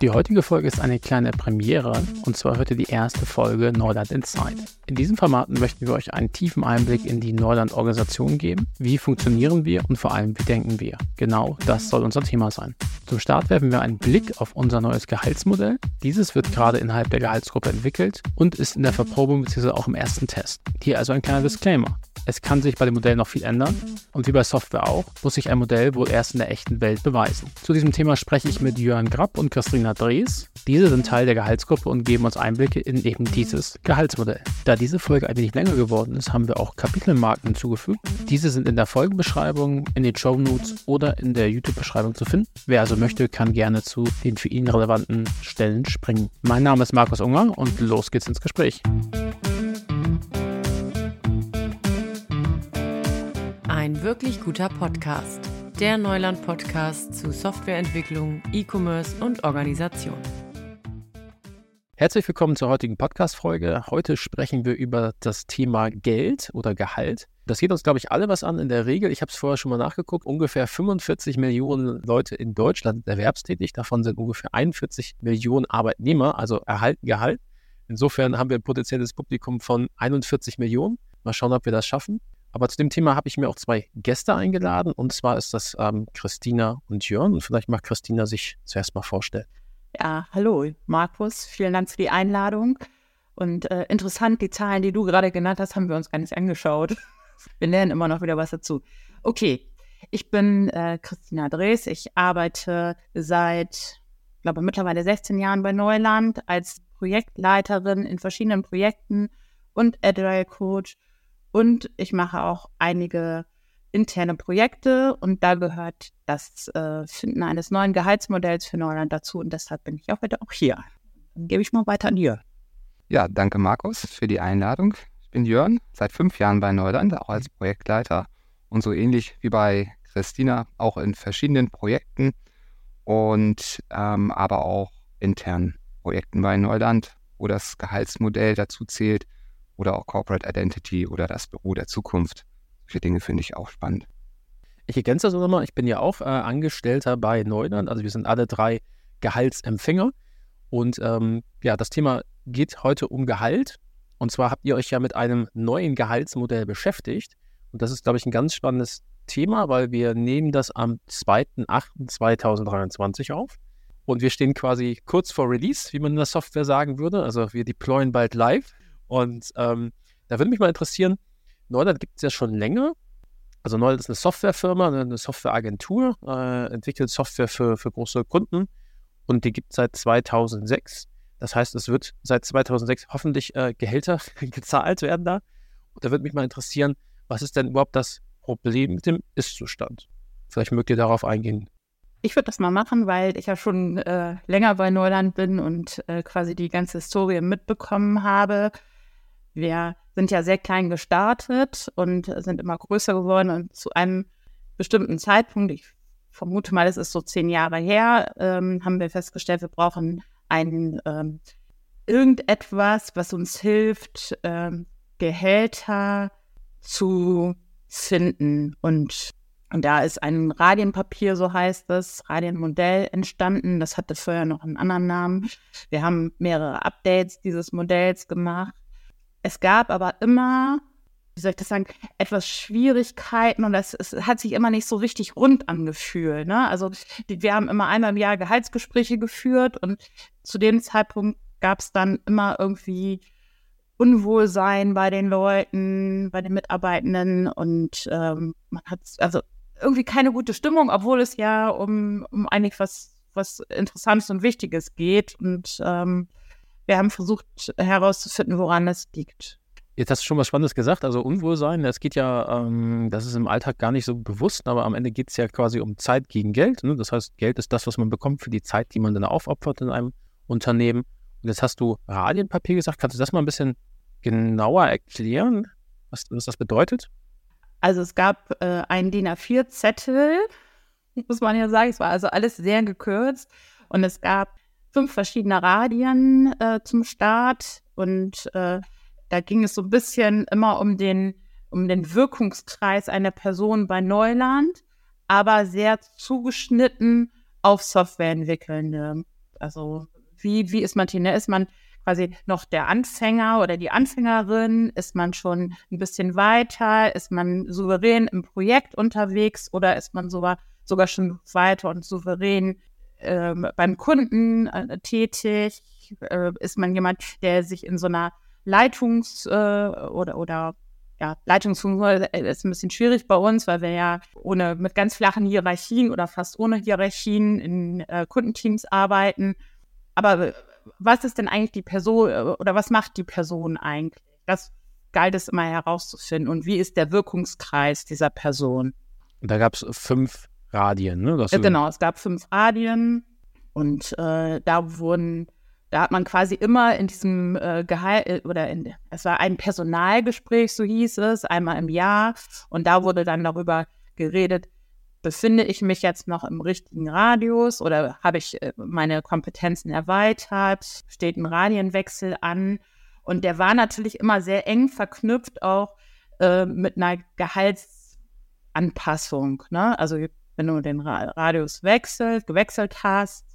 Die heutige Folge ist eine kleine Premiere und zwar ihr die erste Folge Neuland Inside. In diesem Format möchten wir euch einen tiefen Einblick in die Neuland-Organisation geben. Wie funktionieren wir und vor allem, wie denken wir? Genau das soll unser Thema sein. Zum Start werfen wir einen Blick auf unser neues Gehaltsmodell. Dieses wird gerade innerhalb der Gehaltsgruppe entwickelt und ist in der Verprobung bzw. auch im ersten Test. Hier also ein kleiner Disclaimer. Es kann sich bei dem Modell noch viel ändern und wie bei Software auch, muss sich ein Modell wohl erst in der echten Welt beweisen. Zu diesem Thema spreche ich mit Jörn Grapp und Christina Drees. Diese sind Teil der Gehaltsgruppe und geben uns Einblicke in eben dieses Gehaltsmodell. Da diese Folge ein wenig länger geworden ist, haben wir auch Kapitelmarken hinzugefügt. Diese sind in der Folgenbeschreibung, in den Show Notes oder in der YouTube-Beschreibung zu finden. Wer also möchte, kann gerne zu den für ihn relevanten Stellen springen. Mein Name ist Markus Unger und los geht's ins Gespräch. Ein wirklich guter Podcast. Der Neuland-Podcast zu Softwareentwicklung, E-Commerce und Organisation. Herzlich willkommen zur heutigen Podcast-Folge. Heute sprechen wir über das Thema Geld oder Gehalt. Das geht uns, glaube ich, alle was an. In der Regel, ich habe es vorher schon mal nachgeguckt, ungefähr 45 Millionen Leute in Deutschland erwerbstätig. Davon sind ungefähr 41 Millionen Arbeitnehmer, also erhalten Gehalt. Insofern haben wir ein potenzielles Publikum von 41 Millionen. Mal schauen, ob wir das schaffen. Aber zu dem Thema habe ich mir auch zwei Gäste eingeladen. Und zwar ist das ähm, Christina und Jörn. Und vielleicht mag Christina sich zuerst mal vorstellen. Ja, hallo, Markus. Vielen Dank für die Einladung. Und äh, interessant, die Zahlen, die du gerade genannt hast, haben wir uns gar nicht angeschaut. Wir lernen immer noch wieder was dazu. Okay, ich bin äh, Christina Drees. Ich arbeite seit, glaube mittlerweile 16 Jahren bei Neuland als Projektleiterin in verschiedenen Projekten und Agile Coach und ich mache auch einige interne Projekte und da gehört das äh, Finden eines neuen Gehaltsmodells für Neuland dazu und deshalb bin ich auch heute auch hier. Dann gebe ich mal weiter an Jörn. Ja, danke Markus für die Einladung. Ich bin Jörn, seit fünf Jahren bei Neuland, auch als Projektleiter und so ähnlich wie bei Christina auch in verschiedenen Projekten und ähm, aber auch internen Projekten bei Neuland, wo das Gehaltsmodell dazu zählt oder auch Corporate Identity oder das Büro der Zukunft. Solche Dinge finde ich auch spannend. Ich ergänze das nochmal, ich bin ja auch äh, Angestellter bei Neuland, also wir sind alle drei Gehaltsempfänger. Und ähm, ja, das Thema geht heute um Gehalt. Und zwar habt ihr euch ja mit einem neuen Gehaltsmodell beschäftigt. Und das ist, glaube ich, ein ganz spannendes Thema, weil wir nehmen das am 2.8.2023 auf. Und wir stehen quasi kurz vor Release, wie man in der Software sagen würde. Also wir deployen bald live. Und ähm, da würde mich mal interessieren, Neuland gibt es ja schon länger. Also Neuland ist eine Softwarefirma, eine Softwareagentur, äh, entwickelt Software für, für große Kunden und die gibt es seit 2006. Das heißt, es wird seit 2006 hoffentlich äh, Gehälter gezahlt werden da. Und da würde mich mal interessieren, was ist denn überhaupt das Problem mit dem Ist-Zustand? Vielleicht mögt ihr darauf eingehen. Ich würde das mal machen, weil ich ja schon äh, länger bei Neuland bin und äh, quasi die ganze Historie mitbekommen habe. Wir sind ja sehr klein gestartet und sind immer größer geworden und zu einem bestimmten Zeitpunkt, ich vermute mal, es ist so zehn Jahre her, ähm, haben wir festgestellt, wir brauchen ein ähm, irgendetwas, was uns hilft, ähm, Gehälter zu finden. Und, und da ist ein Radienpapier, so heißt es, Radienmodell entstanden. Das hatte vorher noch einen anderen Namen. Wir haben mehrere Updates dieses Modells gemacht. Es gab aber immer, wie soll ich das sagen, etwas Schwierigkeiten und es, es hat sich immer nicht so richtig rund angefühlt. Ne? Also wir haben immer einmal im Jahr Gehaltsgespräche geführt und zu dem Zeitpunkt gab es dann immer irgendwie Unwohlsein bei den Leuten, bei den Mitarbeitenden und ähm, man hat also irgendwie keine gute Stimmung, obwohl es ja um, um eigentlich was, was Interessantes und Wichtiges geht. Und ähm, wir haben versucht herauszufinden, woran das liegt. Jetzt hast du schon was Spannendes gesagt, also Unwohlsein, das geht ja, ähm, das ist im Alltag gar nicht so bewusst, aber am Ende geht es ja quasi um Zeit gegen Geld. Ne? Das heißt, Geld ist das, was man bekommt für die Zeit, die man dann aufopfert in einem Unternehmen. Und jetzt hast du Radienpapier gesagt. Kannst du das mal ein bisschen genauer erklären, was, was das bedeutet? Also es gab äh, einen DIN A4-Zettel, muss man ja sagen. Es war also alles sehr gekürzt. Und es gab fünf verschiedene Radien äh, zum Start und äh, da ging es so ein bisschen immer um den, um den Wirkungskreis einer Person bei Neuland, aber sehr zugeschnitten auf Softwareentwickelnde. Also wie, wie ist man hier? Ne? Ist man quasi noch der Anfänger oder die Anfängerin? Ist man schon ein bisschen weiter? Ist man souverän im Projekt unterwegs oder ist man sogar, sogar schon weiter und souverän äh, beim Kunden äh, tätig? Äh, ist man jemand, der sich in so einer Leitungs- äh, oder, oder ja, Leitungsfunktion ist ein bisschen schwierig bei uns, weil wir ja ohne mit ganz flachen Hierarchien oder fast ohne Hierarchien in äh, Kundenteams arbeiten. Aber was ist denn eigentlich die Person äh, oder was macht die Person eigentlich? Das galt es immer herauszufinden. Und wie ist der Wirkungskreis dieser Person? Da gab es fünf Radien, ne? Ja, genau, es gab fünf Radien und äh, da wurden da hat man quasi immer in diesem äh, Gehalt äh, oder in, es war ein Personalgespräch, so hieß es, einmal im Jahr. Und da wurde dann darüber geredet, befinde ich mich jetzt noch im richtigen Radius oder habe ich äh, meine Kompetenzen erweitert? Steht ein Radienwechsel an? Und der war natürlich immer sehr eng verknüpft auch äh, mit einer Gehaltsanpassung. Ne? Also wenn du den Radius wechselt, gewechselt hast,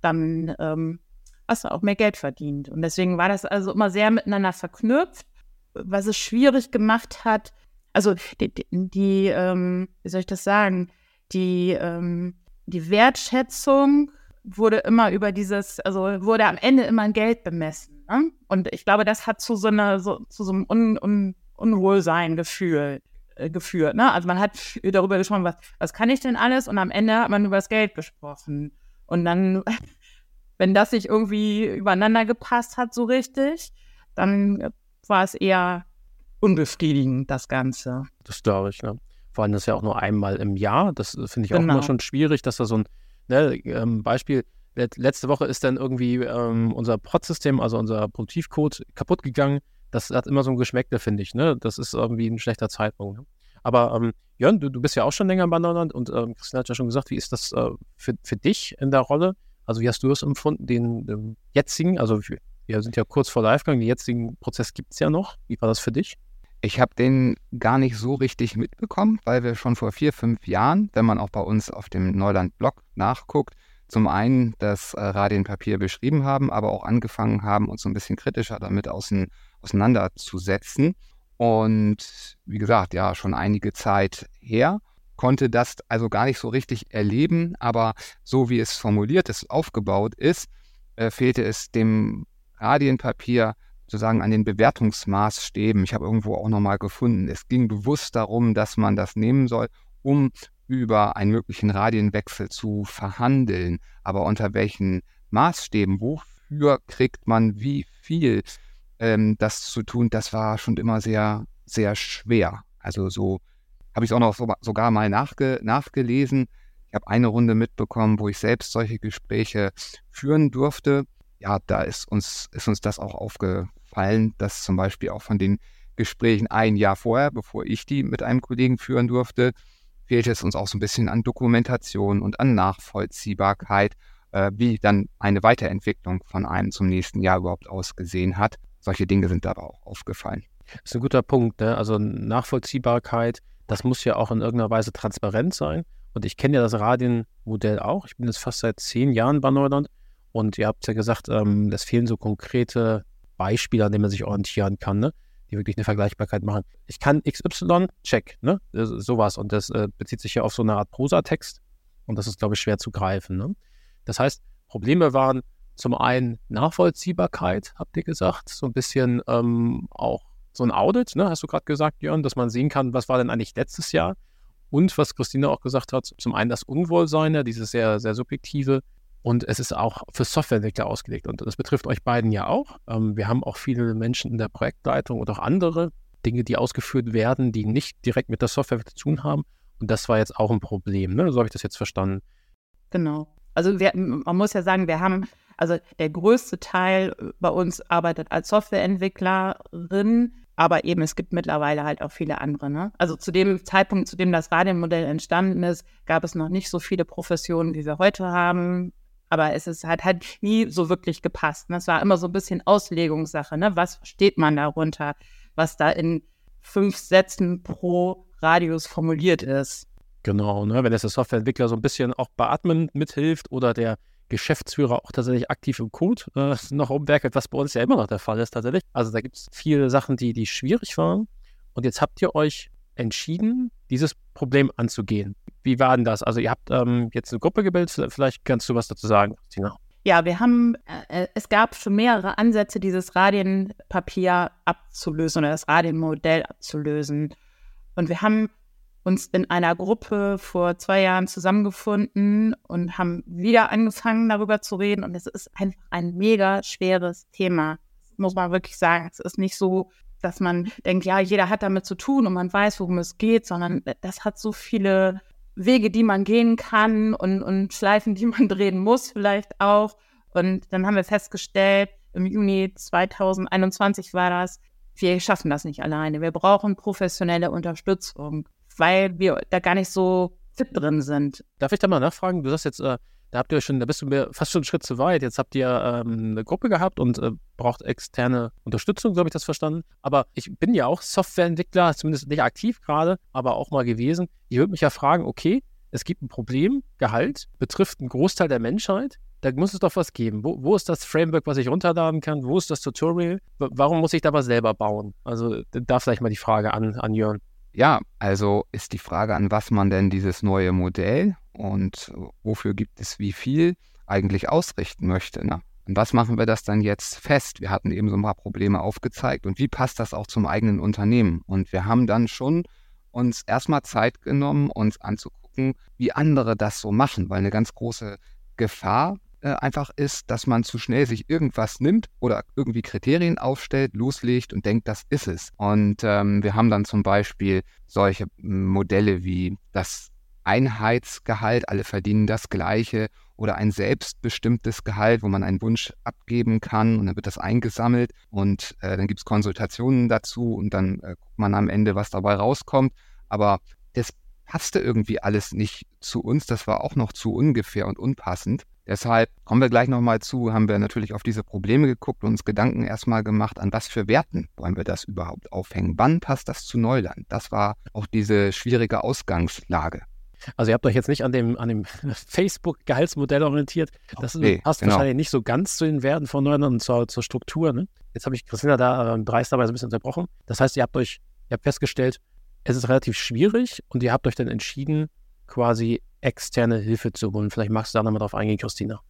dann ähm, hast du auch mehr Geld verdient. Und deswegen war das also immer sehr miteinander verknüpft, was es schwierig gemacht hat. Also die, die, die ähm, wie soll ich das sagen, die, ähm, die Wertschätzung wurde immer über dieses, also wurde am Ende immer in Geld bemessen. Ne? Und ich glaube, das hat zu so einer, so, zu so einem Un, Un, Unwohlsein gefühl, äh, geführt. Ne? Also man hat darüber gesprochen, was, was kann ich denn alles? Und am Ende hat man über das Geld gesprochen. Und dann wenn das nicht irgendwie übereinander gepasst hat, so richtig, dann war es eher unbefriedigend, das Ganze. Das glaube ich, ne? Vor allem das ist ja auch nur einmal im Jahr. Das äh, finde ich genau. auch immer schon schwierig, dass da so ein ne, ähm, Beispiel, letzte Woche ist dann irgendwie ähm, unser Pod-System, also unser Produktivcode, kaputt gegangen. Das hat immer so ein Geschmäckle, finde ich. Ne? Das ist irgendwie ein schlechter Zeitpunkt. Ne? Aber ähm, Jörn, du, du bist ja auch schon länger im Bannerland und ähm, Christian hat ja schon gesagt, wie ist das äh, für, für dich in der Rolle? Also wie hast du es empfunden, den, den jetzigen, also wir sind ja kurz vor Livegang, den jetzigen Prozess gibt es ja noch. Wie war das für dich? Ich habe den gar nicht so richtig mitbekommen, weil wir schon vor vier, fünf Jahren, wenn man auch bei uns auf dem Neuland-Blog nachguckt, zum einen das äh, Radienpapier beschrieben haben, aber auch angefangen haben, uns so ein bisschen kritischer damit außen, auseinanderzusetzen. Und wie gesagt, ja, schon einige Zeit her konnte das also gar nicht so richtig erleben, aber so wie es formuliert ist, aufgebaut ist, äh, fehlte es dem Radienpapier sozusagen an den Bewertungsmaßstäben. Ich habe irgendwo auch nochmal gefunden, es ging bewusst darum, dass man das nehmen soll, um über einen möglichen Radienwechsel zu verhandeln. Aber unter welchen Maßstäben, wofür kriegt man wie viel ähm, das zu tun, das war schon immer sehr, sehr schwer. Also so habe ich es auch noch so, sogar mal nachge, nachgelesen. Ich habe eine Runde mitbekommen, wo ich selbst solche Gespräche führen durfte. Ja, da ist uns, ist uns das auch aufgefallen, dass zum Beispiel auch von den Gesprächen ein Jahr vorher, bevor ich die mit einem Kollegen führen durfte, fehlte es uns auch so ein bisschen an Dokumentation und an Nachvollziehbarkeit, äh, wie dann eine Weiterentwicklung von einem zum nächsten Jahr überhaupt ausgesehen hat. Solche Dinge sind aber auch aufgefallen. Das ist ein guter Punkt, ne? also Nachvollziehbarkeit, das muss ja auch in irgendeiner Weise transparent sein. Und ich kenne ja das Radienmodell auch. Ich bin jetzt fast seit zehn Jahren bei Neuland. Und ihr habt ja gesagt, ähm, es fehlen so konkrete Beispiele, an denen man sich orientieren kann, ne? die wirklich eine Vergleichbarkeit machen. Ich kann XY, check, ne? sowas. Und das äh, bezieht sich ja auf so eine Art Prosatext. Und das ist, glaube ich, schwer zu greifen. Ne? Das heißt, Probleme waren zum einen Nachvollziehbarkeit, habt ihr gesagt, so ein bisschen ähm, auch so ein Audit, ne, hast du gerade gesagt, Jörn, dass man sehen kann, was war denn eigentlich letztes Jahr? Und was Christina auch gesagt hat, zum einen das Unwohlsein, ne, dieses sehr, sehr subjektive. Und es ist auch für Softwareentwickler ausgelegt. Und das betrifft euch beiden ja auch. Ähm, wir haben auch viele Menschen in der Projektleitung und auch andere Dinge, die ausgeführt werden, die nicht direkt mit der Software zu tun haben. Und das war jetzt auch ein Problem. Ne? So habe ich das jetzt verstanden. Genau. Also wir, man muss ja sagen, wir haben, also der größte Teil bei uns arbeitet als Softwareentwicklerin aber eben, es gibt mittlerweile halt auch viele andere. Ne? Also zu dem Zeitpunkt, zu dem das Radienmodell entstanden ist, gab es noch nicht so viele Professionen, wie wir heute haben. Aber es ist halt, halt nie so wirklich gepasst. Ne? Es war immer so ein bisschen Auslegungssache. Ne? Was versteht man darunter, was da in fünf Sätzen pro Radius formuliert ist? Genau, ne? wenn jetzt der Softwareentwickler so ein bisschen auch bei Atmen mithilft oder der Geschäftsführer auch tatsächlich aktiv im Code äh, noch umwerkelt, was bei uns ja immer noch der Fall ist tatsächlich. Also da gibt es viele Sachen, die, die schwierig waren. Und jetzt habt ihr euch entschieden, dieses Problem anzugehen. Wie war denn das? Also ihr habt ähm, jetzt eine Gruppe gebildet, vielleicht kannst du was dazu sagen, Christina. Ja, wir haben, äh, es gab schon mehrere Ansätze, dieses Radienpapier abzulösen oder das Radienmodell abzulösen. Und wir haben uns in einer Gruppe vor zwei Jahren zusammengefunden und haben wieder angefangen, darüber zu reden. Und es ist einfach ein mega schweres Thema. Muss man wirklich sagen. Es ist nicht so, dass man denkt, ja, jeder hat damit zu tun und man weiß, worum es geht, sondern das hat so viele Wege, die man gehen kann und, und Schleifen, die man drehen muss, vielleicht auch. Und dann haben wir festgestellt, im Juni 2021 war das, wir schaffen das nicht alleine. Wir brauchen professionelle Unterstützung weil wir da gar nicht so fit drin sind. Darf ich da mal nachfragen? Du sagst jetzt, äh, da habt ihr schon, da bist du fast schon einen Schritt zu weit. Jetzt habt ihr ähm, eine Gruppe gehabt und äh, braucht externe Unterstützung, so habe ich das verstanden. Aber ich bin ja auch Softwareentwickler, zumindest nicht aktiv gerade, aber auch mal gewesen. Ich würde mich ja fragen, okay, es gibt ein Problem, Gehalt betrifft einen Großteil der Menschheit. Da muss es doch was geben. Wo, wo ist das Framework, was ich runterladen kann? Wo ist das Tutorial? Warum muss ich da was selber bauen? Also da vielleicht mal die Frage an, an Jörn. Ja, also ist die Frage, an was man denn dieses neue Modell und wofür gibt es wie viel eigentlich ausrichten möchte. Ne? Und was machen wir das dann jetzt fest? Wir hatten eben so ein paar Probleme aufgezeigt und wie passt das auch zum eigenen Unternehmen? Und wir haben dann schon uns erstmal Zeit genommen, uns anzugucken, wie andere das so machen, weil eine ganz große Gefahr äh, einfach ist, dass man zu schnell sich irgendwas nimmt oder irgendwie Kriterien aufstellt, loslegt und denkt, das ist es. Und ähm, wir haben dann zum Beispiel solche Modelle wie das Einheitsgehalt, alle verdienen das Gleiche oder ein selbstbestimmtes Gehalt, wo man einen Wunsch abgeben kann und dann wird das eingesammelt und äh, dann gibt es Konsultationen dazu und dann äh, guckt man am Ende, was dabei rauskommt. Aber das passte irgendwie alles nicht zu uns, das war auch noch zu ungefähr und unpassend. Deshalb kommen wir gleich nochmal zu, haben wir natürlich auf diese Probleme geguckt und uns Gedanken erstmal gemacht, an was für Werten wollen wir das überhaupt aufhängen? Wann passt das zu Neuland? Das war auch diese schwierige Ausgangslage. Also ihr habt euch jetzt nicht an dem, an dem Facebook-Gehaltsmodell orientiert. Das nee, passt genau. wahrscheinlich nicht so ganz zu den Werten von Neuland und zur, zur Struktur. Ne? Jetzt habe ich Christina da äh, dreisterweise ein bisschen unterbrochen. Das heißt, ihr habt euch, ihr habt festgestellt, es ist relativ schwierig und ihr habt euch dann entschieden, quasi externe Hilfe zu holen. Vielleicht magst du da nochmal drauf eingehen, Christina.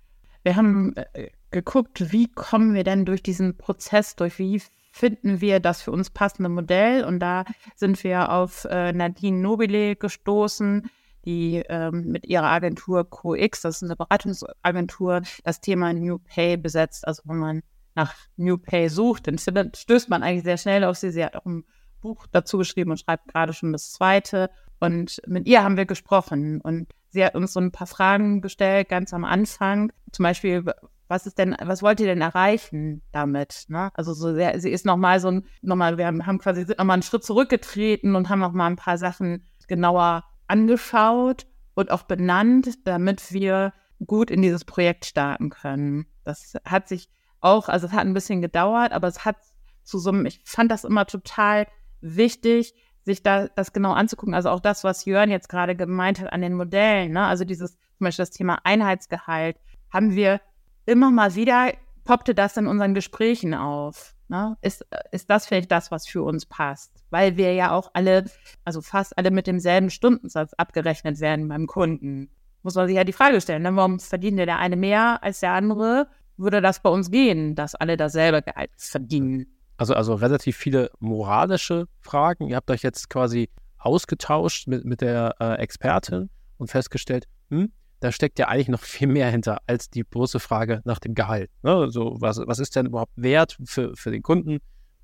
Wir haben äh, geguckt, wie kommen wir denn durch diesen Prozess durch, wie finden wir das für uns passende Modell und da sind wir auf äh, Nadine Nobile gestoßen, die ähm, mit ihrer Agentur CoX, das ist eine Beratungsagentur, das Thema New Pay besetzt. Also wenn man nach New Pay sucht, dann stößt man eigentlich sehr schnell auf sie. Sie hat auch ein Buch dazu geschrieben und schreibt gerade schon das zweite. Und mit ihr haben wir gesprochen und sie hat uns so ein paar Fragen gestellt, ganz am Anfang. Zum Beispiel, was ist denn, was wollt ihr denn erreichen damit? Ne? Also so sehr, sie ist nochmal so ein, nochmal, wir haben quasi nochmal einen Schritt zurückgetreten und haben nochmal ein paar Sachen genauer angeschaut und auch benannt, damit wir gut in dieses Projekt starten können. Das hat sich auch, also es hat ein bisschen gedauert, aber es hat zu so einem, ich fand das immer total wichtig, sich da das genau anzugucken. Also auch das, was Jörn jetzt gerade gemeint hat an den Modellen, ne? also dieses zum Beispiel das Thema Einheitsgehalt, haben wir immer mal wieder, poppte das in unseren Gesprächen auf. Ne? Ist, ist das vielleicht das, was für uns passt? Weil wir ja auch alle, also fast alle mit demselben Stundensatz abgerechnet werden beim Kunden. Muss man sich ja die Frage stellen, ne? warum verdient der eine mehr als der andere? Würde das bei uns gehen, dass alle dasselbe Gehalt verdienen? Also, also relativ viele moralische Fragen. Ihr habt euch jetzt quasi ausgetauscht mit, mit der äh, Expertin und festgestellt, hm, da steckt ja eigentlich noch viel mehr hinter als die bloße Frage nach dem Gehalt. Ne? Also, was, was ist denn überhaupt wert für, für den Kunden?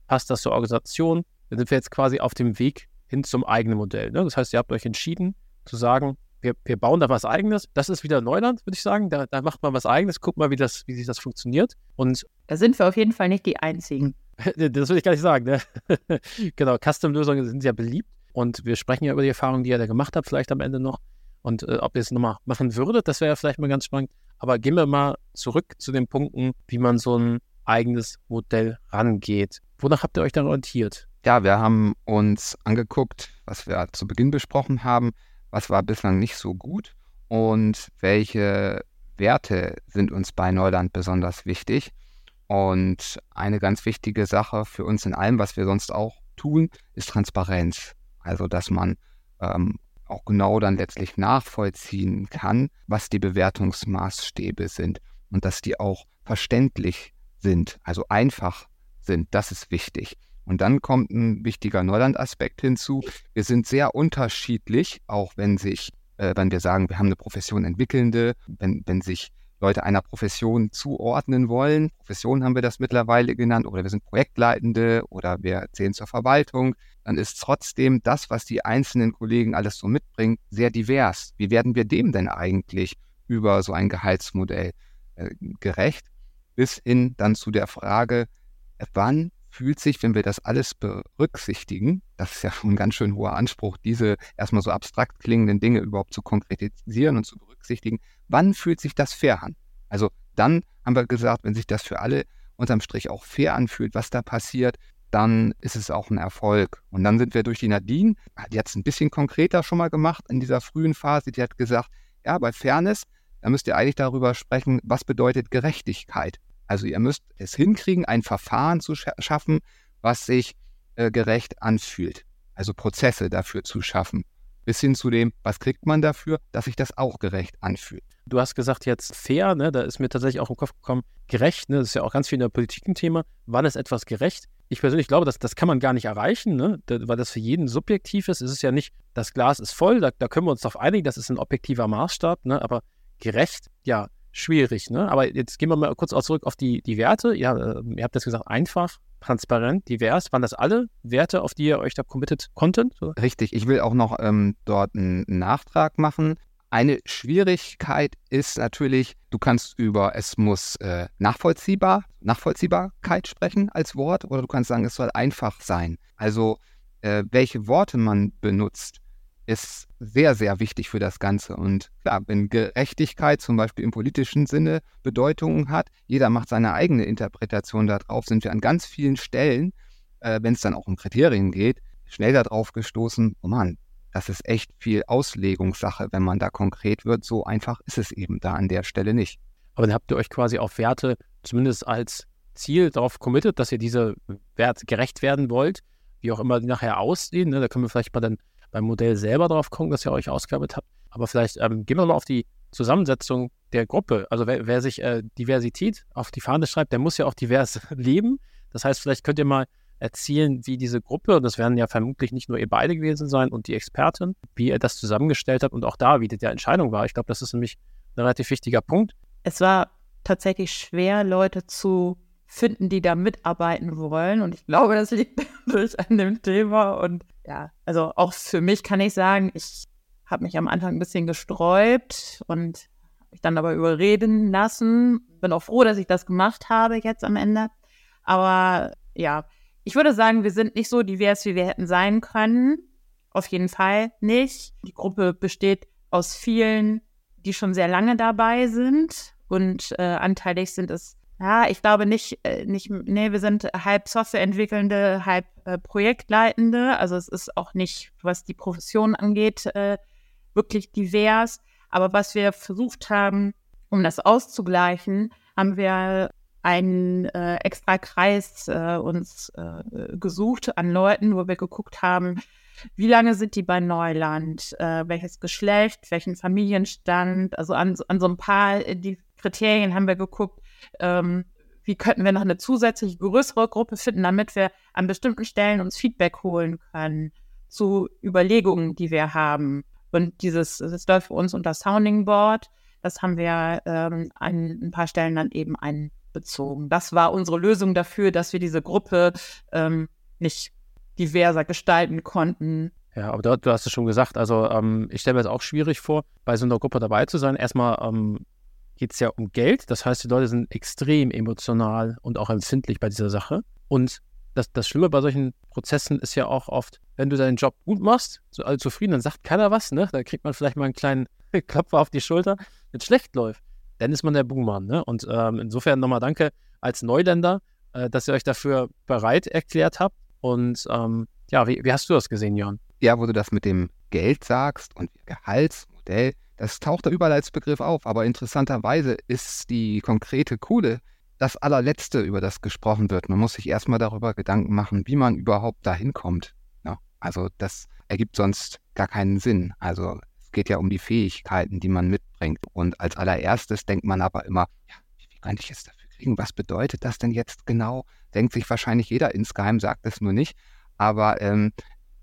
Passt das zur Organisation? Dann sind wir jetzt quasi auf dem Weg hin zum eigenen Modell. Ne? Das heißt, ihr habt euch entschieden zu sagen, wir, wir bauen da was Eigenes. Das ist wieder Neuland, würde ich sagen. Da, da macht man was Eigenes. Guckt mal, wie, das, wie sich das funktioniert. Und da sind wir auf jeden Fall nicht die Einzigen. das will ich gar nicht sagen. Ne? genau, Custom-Lösungen sind sehr beliebt und wir sprechen ja über die Erfahrungen, die ihr da gemacht habt, vielleicht am Ende noch. Und äh, ob ihr es nochmal machen würdet, das wäre ja vielleicht mal ganz spannend. Aber gehen wir mal zurück zu den Punkten, wie man so ein eigenes Modell rangeht. Wonach habt ihr euch dann orientiert? Ja, wir haben uns angeguckt, was wir zu Beginn besprochen haben, was war bislang nicht so gut und welche Werte sind uns bei Neuland besonders wichtig. Und eine ganz wichtige Sache für uns in allem, was wir sonst auch tun, ist Transparenz. Also, dass man ähm, auch genau dann letztlich nachvollziehen kann, was die Bewertungsmaßstäbe sind und dass die auch verständlich sind, also einfach sind. Das ist wichtig. Und dann kommt ein wichtiger Neuland-Aspekt hinzu. Wir sind sehr unterschiedlich, auch wenn sich, äh, wenn wir sagen, wir haben eine Profession entwickelnde, wenn, wenn sich Leute einer Profession zuordnen wollen. Profession haben wir das mittlerweile genannt, oder wir sind Projektleitende oder wir zählen zur Verwaltung, dann ist trotzdem das, was die einzelnen Kollegen alles so mitbringen, sehr divers. Wie werden wir dem denn eigentlich über so ein Gehaltsmodell äh, gerecht? Bis hin dann zu der Frage, wann fühlt sich, wenn wir das alles berücksichtigen, das ist ja schon ein ganz schön hoher Anspruch, diese erstmal so abstrakt klingenden Dinge überhaupt zu konkretisieren und zu berücksichtigen, wann fühlt sich das fair an? Also dann haben wir gesagt, wenn sich das für alle unterm Strich auch fair anfühlt, was da passiert, dann ist es auch ein Erfolg. Und dann sind wir durch die Nadine, die hat es ein bisschen konkreter schon mal gemacht in dieser frühen Phase, die hat gesagt, ja, bei Fairness, da müsst ihr eigentlich darüber sprechen, was bedeutet Gerechtigkeit. Also ihr müsst es hinkriegen, ein Verfahren zu schaffen, was sich äh, gerecht anfühlt. Also Prozesse dafür zu schaffen. Bis hin zu dem, was kriegt man dafür, dass sich das auch gerecht anfühlt. Du hast gesagt jetzt fair, ne? da ist mir tatsächlich auch im Kopf gekommen, gerecht, ne? das ist ja auch ganz viel in der Politik ein Thema. Wann ist etwas gerecht? Ich persönlich glaube, das, das kann man gar nicht erreichen, ne? weil das für jeden subjektiv ist. Es ist ja nicht, das Glas ist voll, da, da können wir uns darauf einigen, das ist ein objektiver Maßstab, ne? aber gerecht, ja, schwierig. Ne? Aber jetzt gehen wir mal kurz auch zurück auf die, die Werte. Ja, äh, ihr habt das gesagt, einfach, transparent, divers. Waren das alle Werte, auf die ihr euch da committed konntet? Richtig. Ich will auch noch ähm, dort einen Nachtrag machen. Eine Schwierigkeit ist natürlich, du kannst über es muss äh, nachvollziehbar, Nachvollziehbarkeit sprechen als Wort oder du kannst sagen, es soll einfach sein. Also äh, welche Worte man benutzt, ist sehr, sehr wichtig für das Ganze. Und klar, wenn Gerechtigkeit zum Beispiel im politischen Sinne Bedeutungen hat, jeder macht seine eigene Interpretation darauf, sind wir an ganz vielen Stellen, äh, wenn es dann auch um Kriterien geht, schnell darauf gestoßen, oh Mann, das ist echt viel Auslegungssache, wenn man da konkret wird. So einfach ist es eben da an der Stelle nicht. Aber dann habt ihr euch quasi auf Werte zumindest als Ziel darauf committet, dass ihr diese Werte gerecht werden wollt, wie auch immer die nachher aussehen. Ne? Da können wir vielleicht mal dann beim Modell selber drauf gucken, das ihr euch ausgearbeitet habt. Aber vielleicht ähm, gehen wir mal auf die Zusammensetzung der Gruppe. Also wer, wer sich äh, Diversität auf die Fahne schreibt, der muss ja auch divers leben. Das heißt, vielleicht könnt ihr mal erzählen, wie diese Gruppe, und das werden ja vermutlich nicht nur ihr beide gewesen sein und die Expertin, wie ihr das zusammengestellt habt und auch da, wie der Entscheidung war. Ich glaube, das ist nämlich ein relativ wichtiger Punkt. Es war tatsächlich schwer, Leute zu finden, die da mitarbeiten wollen. Und ich glaube, das liegt durch an dem Thema. Und ja, also auch für mich kann ich sagen, ich habe mich am Anfang ein bisschen gesträubt und mich dann aber überreden lassen. Bin auch froh, dass ich das gemacht habe jetzt am Ende. Aber ja, ich würde sagen, wir sind nicht so divers, wie wir hätten sein können. Auf jeden Fall nicht. Die Gruppe besteht aus vielen, die schon sehr lange dabei sind. Und äh, anteilig sind es ja, ich glaube nicht, äh, nicht, nee, wir sind halb Softwareentwickelnde, halb äh, Projektleitende. Also es ist auch nicht, was die Profession angeht, äh, wirklich divers. Aber was wir versucht haben, um das auszugleichen, haben wir einen äh, extra Kreis äh, uns äh, gesucht an Leuten, wo wir geguckt haben, wie lange sind die bei Neuland, welches Geschlecht, welchen Familienstand, also an, an so ein paar die Kriterien haben wir geguckt, ähm, wie könnten wir noch eine zusätzliche größere Gruppe finden, damit wir an bestimmten Stellen uns Feedback holen können zu Überlegungen, die wir haben. Und dieses, das läuft für uns unter Sounding Board. Das haben wir ähm, an ein paar Stellen dann eben einbezogen. Das war unsere Lösung dafür, dass wir diese Gruppe ähm, nicht diverser gestalten konnten. Ja, aber du, du hast es schon gesagt. Also ähm, ich stelle mir das auch schwierig vor, bei so einer Gruppe dabei zu sein. Erstmal ähm, geht es ja um Geld. Das heißt, die Leute sind extrem emotional und auch empfindlich bei dieser Sache. Und das, das Schlimme bei solchen Prozessen ist ja auch oft, wenn du deinen Job gut machst, so alle zufrieden, dann sagt keiner was, ne? Dann kriegt man vielleicht mal einen kleinen Klopfer auf die Schulter. Wenn es schlecht läuft, dann ist man der Buhmann, ne? Und ähm, insofern nochmal danke als Neuländer, äh, dass ihr euch dafür bereit erklärt habt. Und ähm, ja, wie, wie hast du das gesehen, Jörn? Ja, wo du das mit dem Geld sagst und Gehaltsmodell, Das taucht da überall als Begriff auf, aber interessanterweise ist die konkrete Kohle das allerletzte, über das gesprochen wird. Man muss sich erstmal darüber Gedanken machen, wie man überhaupt dahin kommt. Ja, also das ergibt sonst gar keinen Sinn. Also es geht ja um die Fähigkeiten, die man mitbringt. Und als allererstes denkt man aber immer, ja, wie kann ich jetzt dafür kriegen? Was bedeutet das denn jetzt genau? Denkt sich wahrscheinlich jeder insgeheim, sagt es nur nicht. Aber ähm,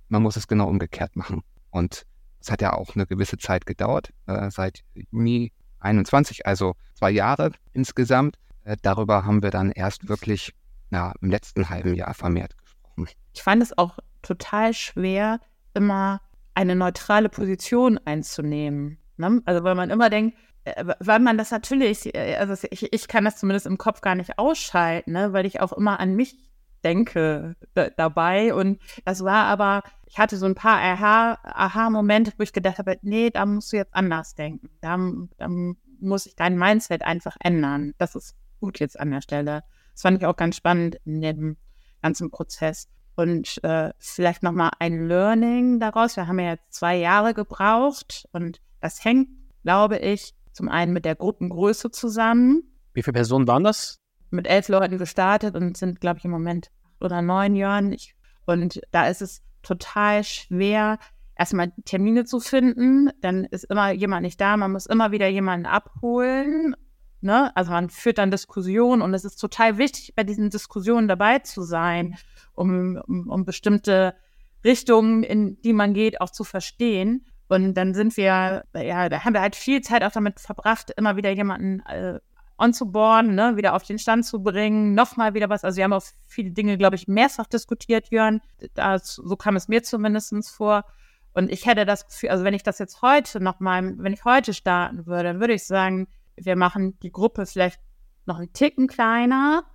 man muss es genau umgekehrt machen. Und es hat ja auch eine gewisse Zeit gedauert, äh, seit Juni 21, also zwei Jahre insgesamt. Äh, darüber haben wir dann erst wirklich ja, im letzten halben Jahr vermehrt gesprochen. Ich fand es auch total schwer, immer eine neutrale Position einzunehmen. Ne? Also weil man immer denkt, äh, weil man das natürlich, äh, also ich, ich kann das zumindest im Kopf gar nicht ausschalten, ne? weil ich auch immer an mich denke dabei. Und das war aber, ich hatte so ein paar Aha-Momente, wo ich gedacht habe, nee, da musst du jetzt anders denken. Da, da muss ich dein Mindset einfach ändern. Das ist gut jetzt an der Stelle. Das fand ich auch ganz spannend in dem ganzen Prozess. Und äh, vielleicht nochmal ein Learning daraus. Wir haben ja jetzt zwei Jahre gebraucht und das hängt, glaube ich, zum einen mit der Gruppengröße zusammen. Wie viele Personen waren das? Mit elf Leuten gestartet und sind, glaube ich, im Moment acht oder neun Jahren. Ich, und da ist es total schwer, erstmal Termine zu finden. Dann ist immer jemand nicht da. Man muss immer wieder jemanden abholen. Ne? Also man führt dann Diskussionen und es ist total wichtig, bei diesen Diskussionen dabei zu sein, um, um, um bestimmte Richtungen, in die man geht, auch zu verstehen. Und dann sind wir, ja, da haben wir halt viel Zeit auch damit verbracht, immer wieder jemanden äh, onzuboarden, ne, wieder auf den Stand zu bringen, nochmal wieder was. Also wir haben auch viele Dinge, glaube ich, mehrfach diskutiert, Jörn. Das, so kam es mir zumindest vor. Und ich hätte das Gefühl, also wenn ich das jetzt heute nochmal, wenn ich heute starten würde, dann würde ich sagen, wir machen die Gruppe vielleicht noch einen Ticken kleiner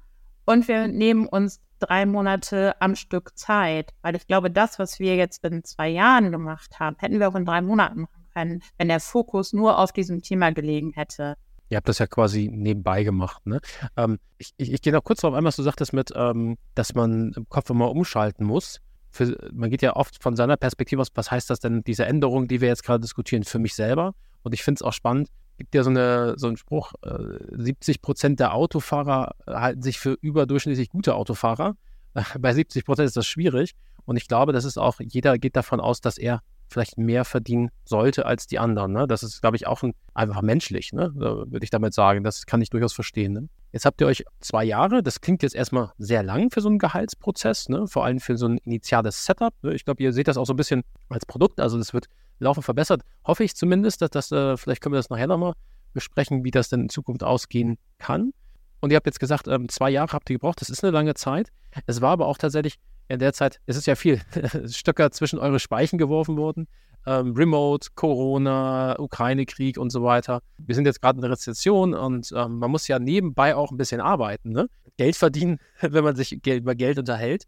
und wir nehmen uns drei Monate am Stück Zeit. Weil ich glaube, das, was wir jetzt in zwei Jahren gemacht haben, hätten wir auch in drei Monaten machen können, wenn der Fokus nur auf diesem Thema gelegen hätte. Ihr habt das ja quasi nebenbei gemacht. Ne? Ähm, ich, ich, ich gehe noch kurz darauf ein, was du sagtest mit, ähm, dass man im Kopf immer umschalten muss. Für, man geht ja oft von seiner Perspektive aus, was heißt das denn, diese Änderung, die wir jetzt gerade diskutieren, für mich selber? Und ich finde es auch spannend, gibt ja so, eine, so einen Spruch, äh, 70 Prozent der Autofahrer halten sich für überdurchschnittlich gute Autofahrer. Bei 70 Prozent ist das schwierig. Und ich glaube, das ist auch, jeder geht davon aus, dass er vielleicht mehr verdienen sollte als die anderen. Ne? Das ist, glaube ich, auch ein, einfach menschlich, ne? würde ich damit sagen. Das kann ich durchaus verstehen. Ne? Jetzt habt ihr euch zwei Jahre, das klingt jetzt erstmal sehr lang für so einen Gehaltsprozess, ne? vor allem für so ein initiales Setup. Ne? Ich glaube, ihr seht das auch so ein bisschen als Produkt. Also das wird laufend verbessert. Hoffe ich zumindest, dass das, äh, vielleicht können wir das nachher nochmal besprechen, wie das denn in Zukunft ausgehen kann. Und ihr habt jetzt gesagt, ähm, zwei Jahre habt ihr gebraucht. Das ist eine lange Zeit. Es war aber auch tatsächlich in der Zeit, es ist ja viel Stöcker zwischen eure Speichen geworfen worden. Ähm, Remote, Corona, Ukraine-Krieg und so weiter. Wir sind jetzt gerade in der Rezession und ähm, man muss ja nebenbei auch ein bisschen arbeiten. Ne? Geld verdienen, wenn man sich über Geld unterhält,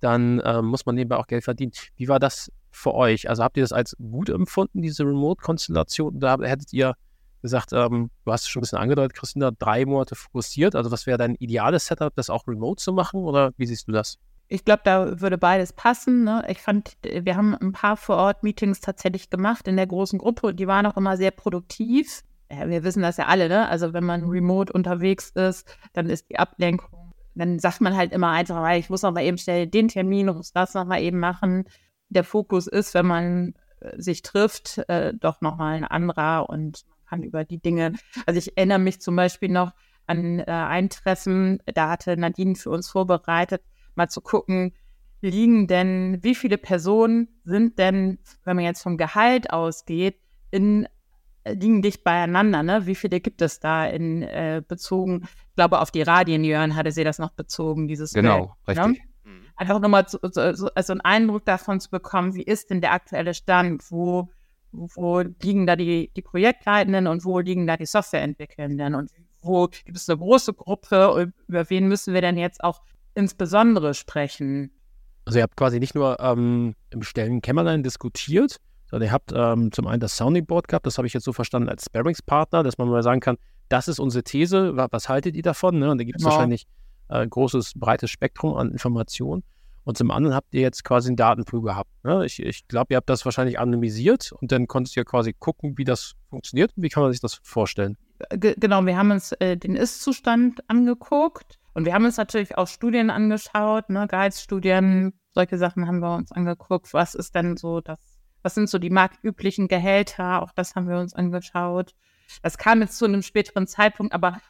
dann ähm, muss man nebenbei auch Geld verdienen. Wie war das für euch? Also habt ihr das als gut empfunden, diese Remote-Konstellation? Da hättet ihr gesagt, ähm, du hast es schon ein bisschen angedeutet, Christina, drei Monate fokussiert. Also was wäre dein ideales Setup, das auch remote zu machen? Oder wie siehst du das? Ich glaube, da würde beides passen. Ne? Ich fand, wir haben ein paar Vor-Ort-Meetings tatsächlich gemacht in der großen Gruppe und die waren auch immer sehr produktiv. Ja, wir wissen das ja alle, ne? Also wenn man remote unterwegs ist, dann ist die Ablenkung, dann sagt man halt immer einfach, ich muss noch mal eben schnell den Termin, muss das noch mal eben machen der Fokus ist, wenn man äh, sich trifft, äh, doch nochmal ein anderer und man kann über die Dinge, also ich erinnere mich zum Beispiel noch an äh, ein Treffen, da hatte Nadine für uns vorbereitet, mal zu gucken, liegen denn, wie viele Personen sind denn, wenn man jetzt vom Gehalt ausgeht, in äh, liegen dicht beieinander, ne? Wie viele gibt es da in äh, bezogen, ich glaube auf die Radien, hatte sie das noch bezogen, dieses Genau, Bild, ne? richtig. Ne? einfach nochmal so, so, also einen Eindruck davon zu bekommen, wie ist denn der aktuelle Stand, wo, wo liegen da die, die Projektleitenden und wo liegen da die Softwareentwickelnden und wo gibt es eine große Gruppe, über wen müssen wir denn jetzt auch insbesondere sprechen? Also ihr habt quasi nicht nur ähm, im stillen Kämmerlein diskutiert, sondern ihr habt ähm, zum einen das Sounding Board gehabt, das habe ich jetzt so verstanden als Sparringspartner, dass man mal sagen kann, das ist unsere These, was haltet ihr davon? Ne? Und da gibt es genau. wahrscheinlich äh, großes, breites Spektrum an Informationen. Und zum anderen habt ihr jetzt quasi einen Datenpool gehabt. Ne? Ich, ich glaube, ihr habt das wahrscheinlich anonymisiert und dann konntest ihr quasi gucken, wie das funktioniert und wie kann man sich das vorstellen. G genau, wir haben uns äh, den Ist-Zustand angeguckt und wir haben uns natürlich auch Studien angeschaut, ne, Gehaltsstudien, solche Sachen haben wir uns angeguckt. Was ist denn so das, was sind so die marktüblichen Gehälter? Auch das haben wir uns angeschaut. Das kam jetzt zu einem späteren Zeitpunkt, aber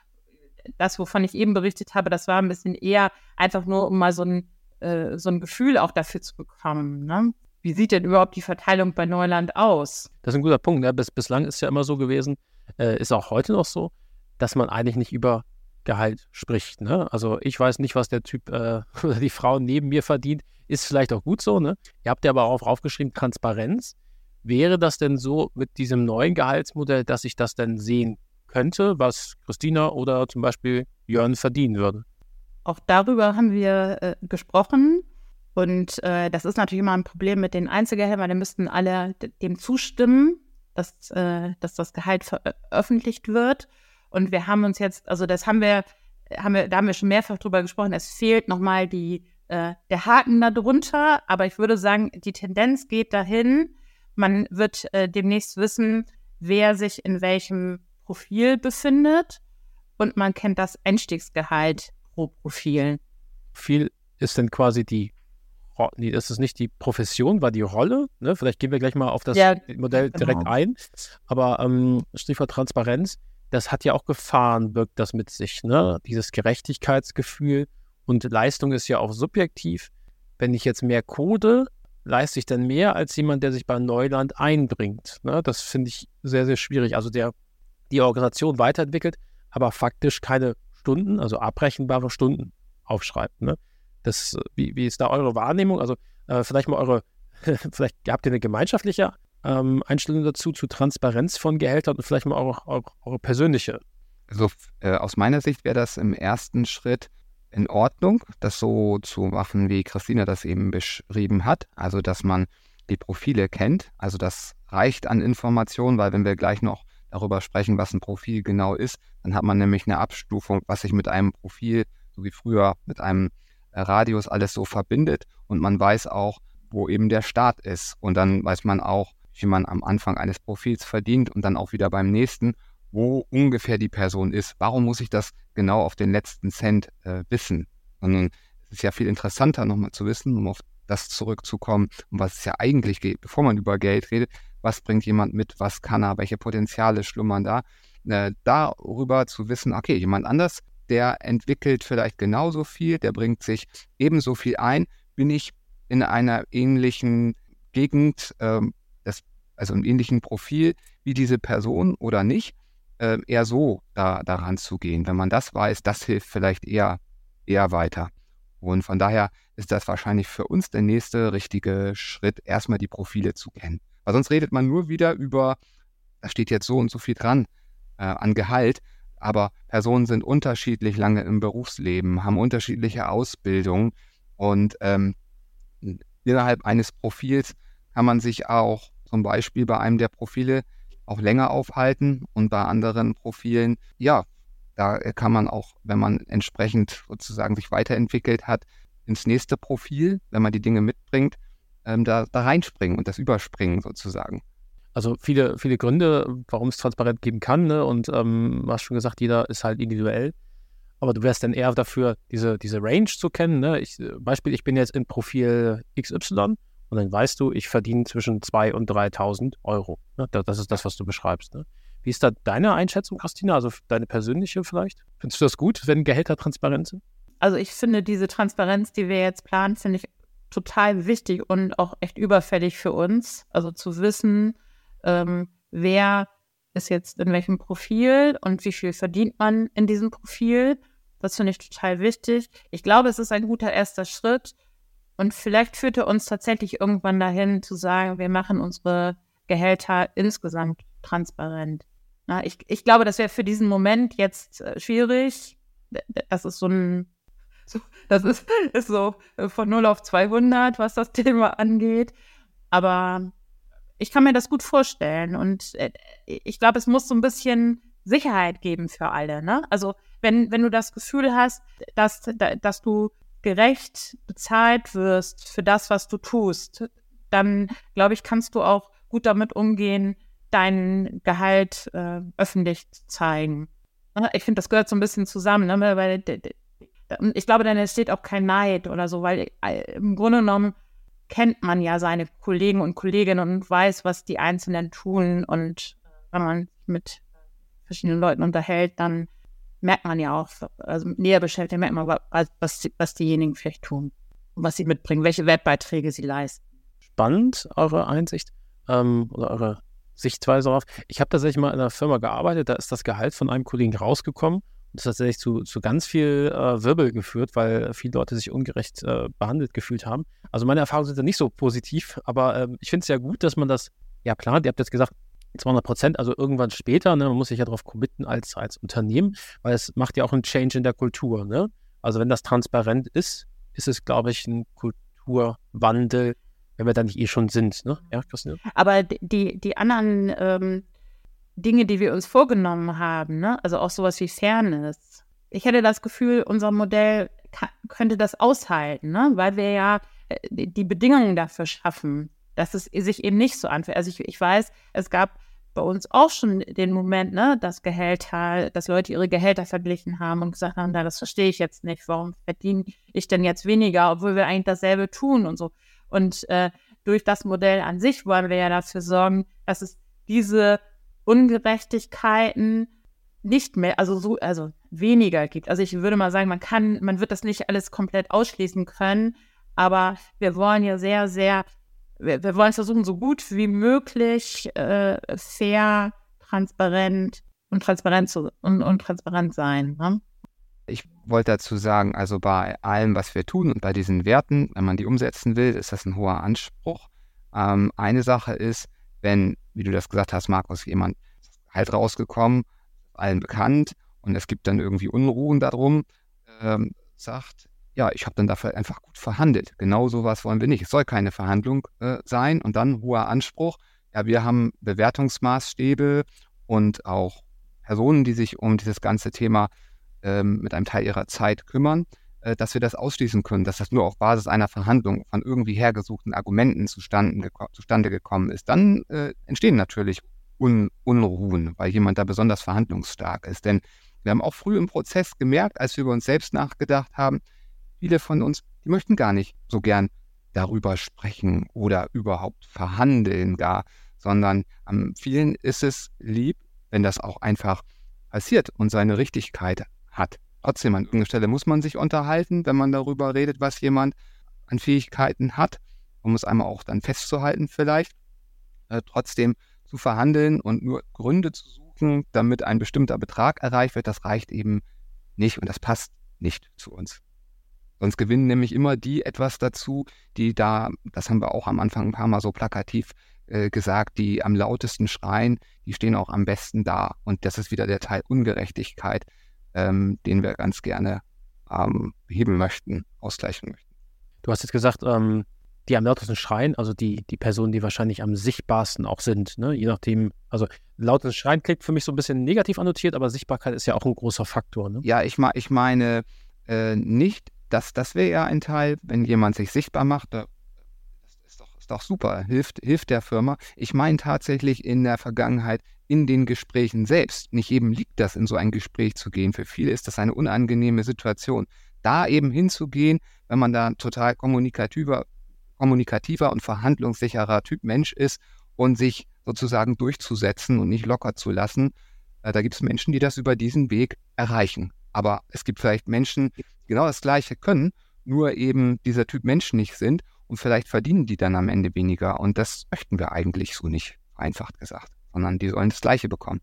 das, wovon ich eben berichtet habe, das war ein bisschen eher einfach nur, um mal so ein, äh, so ein Gefühl auch dafür zu bekommen. Ne? Wie sieht denn überhaupt die Verteilung bei Neuland aus? Das ist ein guter Punkt. Ne? Bis, bislang ist ja immer so gewesen, äh, ist auch heute noch so, dass man eigentlich nicht über Gehalt spricht. Ne? Also ich weiß nicht, was der Typ äh, oder die Frau neben mir verdient. Ist vielleicht auch gut so. Ne? Ihr habt ja aber auch aufgeschrieben, Transparenz. Wäre das denn so mit diesem neuen Gehaltsmodell, dass ich das denn sehen könnte, was Christina oder zum Beispiel Jörn verdienen würden? Auch darüber haben wir äh, gesprochen. Und äh, das ist natürlich immer ein Problem mit den Einzelgehältern, weil dann müssten alle dem zustimmen, dass, äh, dass das Gehalt veröffentlicht wird. Und wir haben uns jetzt, also das haben wir, haben wir, da haben wir schon mehrfach drüber gesprochen, es fehlt nochmal die, äh, der Haken darunter, aber ich würde sagen, die Tendenz geht dahin, man wird äh, demnächst wissen, wer sich in welchem Profil befindet und man kennt das Einstiegsgehalt pro Profil. Viel ist denn quasi die nee, das ist nicht die Profession, war die Rolle. Ne? Vielleicht gehen wir gleich mal auf das ja, Modell genau. direkt ein. Aber ähm, Stichwort Transparenz, das hat ja auch Gefahren, birgt das mit sich. Ne? Dieses Gerechtigkeitsgefühl und Leistung ist ja auch subjektiv. Wenn ich jetzt mehr code, leiste ich dann mehr als jemand, der sich bei Neuland einbringt. Ne? Das finde ich sehr, sehr schwierig. Also der die Organisation weiterentwickelt, aber faktisch keine Stunden, also abrechenbare Stunden aufschreibt. Ne? Das, wie, wie ist da eure Wahrnehmung? Also äh, vielleicht mal eure, vielleicht habt ihr eine gemeinschaftliche ähm, Einstellung dazu, zu Transparenz von Gehältern und vielleicht mal eure, eure, eure persönliche. Also äh, aus meiner Sicht wäre das im ersten Schritt in Ordnung, das so zu machen, wie Christina das eben beschrieben hat. Also dass man die Profile kennt. Also das reicht an Informationen, weil wenn wir gleich noch darüber sprechen, was ein Profil genau ist. Dann hat man nämlich eine Abstufung, was sich mit einem Profil, so wie früher mit einem äh, Radius alles so verbindet. Und man weiß auch, wo eben der Start ist. Und dann weiß man auch, wie man am Anfang eines Profils verdient und dann auch wieder beim nächsten, wo ungefähr die Person ist. Warum muss ich das genau auf den letzten Cent äh, wissen? Sondern es ist ja viel interessanter nochmal zu wissen, um auf das zurückzukommen, um was es ja eigentlich geht, bevor man über Geld redet, was bringt jemand mit, was kann er, welche Potenziale schlummern da. Äh, darüber zu wissen, okay, jemand anders, der entwickelt vielleicht genauso viel, der bringt sich ebenso viel ein, bin ich in einer ähnlichen Gegend, ähm, also einem ähnlichen Profil wie diese Person oder nicht, äh, eher so da, daran zu gehen. Wenn man das weiß, das hilft vielleicht eher, eher weiter. Und von daher ist das wahrscheinlich für uns der nächste richtige Schritt, erstmal die Profile zu kennen. Weil sonst redet man nur wieder über, da steht jetzt so und so viel dran äh, an Gehalt, aber Personen sind unterschiedlich lange im Berufsleben, haben unterschiedliche Ausbildungen und ähm, innerhalb eines Profils kann man sich auch zum Beispiel bei einem der Profile auch länger aufhalten und bei anderen Profilen, ja, da kann man auch, wenn man entsprechend sozusagen sich weiterentwickelt hat, ins nächste Profil, wenn man die Dinge mitbringt, ähm, da, da reinspringen und das überspringen sozusagen. Also viele, viele Gründe, warum es transparent geben kann. Ne? Und ähm, du hast schon gesagt, jeder ist halt individuell. Aber du wärst dann eher dafür, diese, diese Range zu kennen. Ne? Ich, Beispiel, ich bin jetzt in Profil XY und dann weißt du, ich verdiene zwischen 2.000 und 3.000 Euro. Ne? Das ist das, was du beschreibst. Ne? Wie ist da deine Einschätzung, Christina? Also deine persönliche vielleicht? Findest du das gut, wenn Gehälter transparent sind? Also ich finde diese Transparenz, die wir jetzt planen, finde ich total wichtig und auch echt überfällig für uns. Also zu wissen, ähm, wer ist jetzt in welchem Profil und wie viel verdient man in diesem Profil. Das finde ich total wichtig. Ich glaube, es ist ein guter erster Schritt. Und vielleicht führt er uns tatsächlich irgendwann dahin zu sagen, wir machen unsere Gehälter insgesamt transparent. Na, ich, ich glaube, das wäre für diesen Moment jetzt äh, schwierig. Das ist so ein so, das ist, ist so äh, von 0 auf 200, was das Thema angeht. Aber ich kann mir das gut vorstellen. Und äh, ich glaube, es muss so ein bisschen Sicherheit geben für alle. Ne? Also wenn, wenn du das Gefühl hast, dass, dass du gerecht bezahlt wirst für das, was du tust, dann glaube ich, kannst du auch gut damit umgehen, dein Gehalt äh, öffentlich zu zeigen. Ne, ich finde, das gehört so ein bisschen zusammen, ne? weil ich glaube, dann entsteht auch kein Neid oder so, weil äh, im Grunde genommen kennt man ja seine Kollegen und Kolleginnen und weiß, was die Einzelnen tun. Und wenn man mit verschiedenen Leuten unterhält, dann merkt man ja auch, also näher beschäftigt, merkt man, was, was diejenigen vielleicht tun und was sie mitbringen, welche Webbeiträge sie leisten. Spannend, eure Einsicht ähm, oder eure Sichtweise darauf. Ich habe tatsächlich mal in einer Firma gearbeitet, da ist das Gehalt von einem Kollegen rausgekommen das hat tatsächlich zu, zu ganz viel äh, Wirbel geführt, weil viele Leute sich ungerecht äh, behandelt gefühlt haben. Also meine Erfahrungen sind da nicht so positiv, aber äh, ich finde es ja gut, dass man das, ja klar, ihr habt jetzt gesagt, 200 Prozent, also irgendwann später, ne, man muss sich ja darauf committen als, als Unternehmen, weil es macht ja auch einen Change in der Kultur. Ne? Also wenn das transparent ist, ist es, glaube ich, ein Kulturwandel, wenn wir da nicht eh schon sind. Ne? Ja, Christine? Aber die, die anderen ähm, Dinge, die wir uns vorgenommen haben, ne? also auch sowas wie Fairness. Ich hätte das Gefühl, unser Modell könnte das aushalten, ne? weil wir ja äh, die Bedingungen dafür schaffen, dass es sich eben nicht so anfühlt. Also ich, ich weiß, es gab bei uns auch schon den Moment, ne, dass Gehälter, dass Leute ihre Gehälter verglichen haben und gesagt haben, na, das verstehe ich jetzt nicht, warum verdiene ich denn jetzt weniger, obwohl wir eigentlich dasselbe tun und so. Und äh, durch das Modell an sich wollen wir ja dafür sorgen, dass es diese Ungerechtigkeiten nicht mehr, also so, also weniger gibt. Also ich würde mal sagen, man kann, man wird das nicht alles komplett ausschließen können, aber wir wollen ja sehr, sehr, wir, wir wollen versuchen, so gut wie möglich äh, fair, transparent und transparent zu und, und transparent sein. Ne? Ich wollte dazu sagen, also bei allem, was wir tun und bei diesen Werten, wenn man die umsetzen will, ist das ein hoher Anspruch. Ähm, eine Sache ist, wenn, wie du das gesagt hast, Markus, jemand halt rausgekommen, allen bekannt und es gibt dann irgendwie Unruhen darum, ähm, sagt, ja, ich habe dann dafür einfach gut verhandelt. Genau sowas wollen wir nicht. Es soll keine Verhandlung äh, sein und dann hoher Anspruch. Ja, wir haben Bewertungsmaßstäbe und auch Personen, die sich um dieses ganze Thema ähm, mit einem Teil ihrer Zeit kümmern. Äh, dass wir das ausschließen können, dass das nur auf Basis einer Verhandlung von irgendwie hergesuchten Argumenten zustande, zustande gekommen ist, dann äh, entstehen natürlich Un Unruhen, weil jemand da besonders verhandlungsstark ist. Denn wir haben auch früh im Prozess gemerkt, als wir über uns selbst nachgedacht haben, viele von uns, die möchten gar nicht so gern darüber sprechen oder überhaupt verhandeln gar, sondern am vielen ist es lieb, wenn das auch einfach passiert und seine Richtigkeit hat trotzdem an irgendeiner Stelle muss man sich unterhalten, wenn man darüber redet, was jemand an Fähigkeiten hat, um es einmal auch dann festzuhalten vielleicht. Äh, trotzdem zu verhandeln und nur Gründe zu suchen, damit ein bestimmter Betrag erreicht wird, das reicht eben nicht und das passt nicht zu uns. Sonst gewinnen nämlich immer die etwas dazu, die da, das haben wir auch am Anfang ein paar Mal so plakativ äh, gesagt, die am lautesten schreien, die stehen auch am besten da. Und das ist wieder der Teil Ungerechtigkeit, ähm, den wir ganz gerne ähm, beheben möchten, ausgleichen möchten. Du hast jetzt gesagt, ähm, die am lautesten schreien, also die, die Personen, die wahrscheinlich am sichtbarsten auch sind, ne? je nachdem, also lautes Schreien klingt für mich so ein bisschen negativ annotiert, aber Sichtbarkeit ist ja auch ein großer Faktor. Ne? Ja, ich, ich meine äh, nicht, dass das wäre ja ein Teil, wenn jemand sich sichtbar macht, da, das ist doch, ist doch super, hilft, hilft der Firma. Ich meine tatsächlich in der Vergangenheit in den Gesprächen selbst. Nicht jedem liegt das, in so ein Gespräch zu gehen. Für viele ist das eine unangenehme Situation. Da eben hinzugehen, wenn man da total kommunikativer, kommunikativer und verhandlungssicherer Typ Mensch ist und sich sozusagen durchzusetzen und nicht locker zu lassen, äh, da gibt es Menschen, die das über diesen Weg erreichen. Aber es gibt vielleicht Menschen, die genau das Gleiche können, nur eben dieser Typ Mensch nicht sind und vielleicht verdienen die dann am Ende weniger. Und das möchten wir eigentlich so nicht, vereinfacht gesagt sondern die sollen das Gleiche bekommen.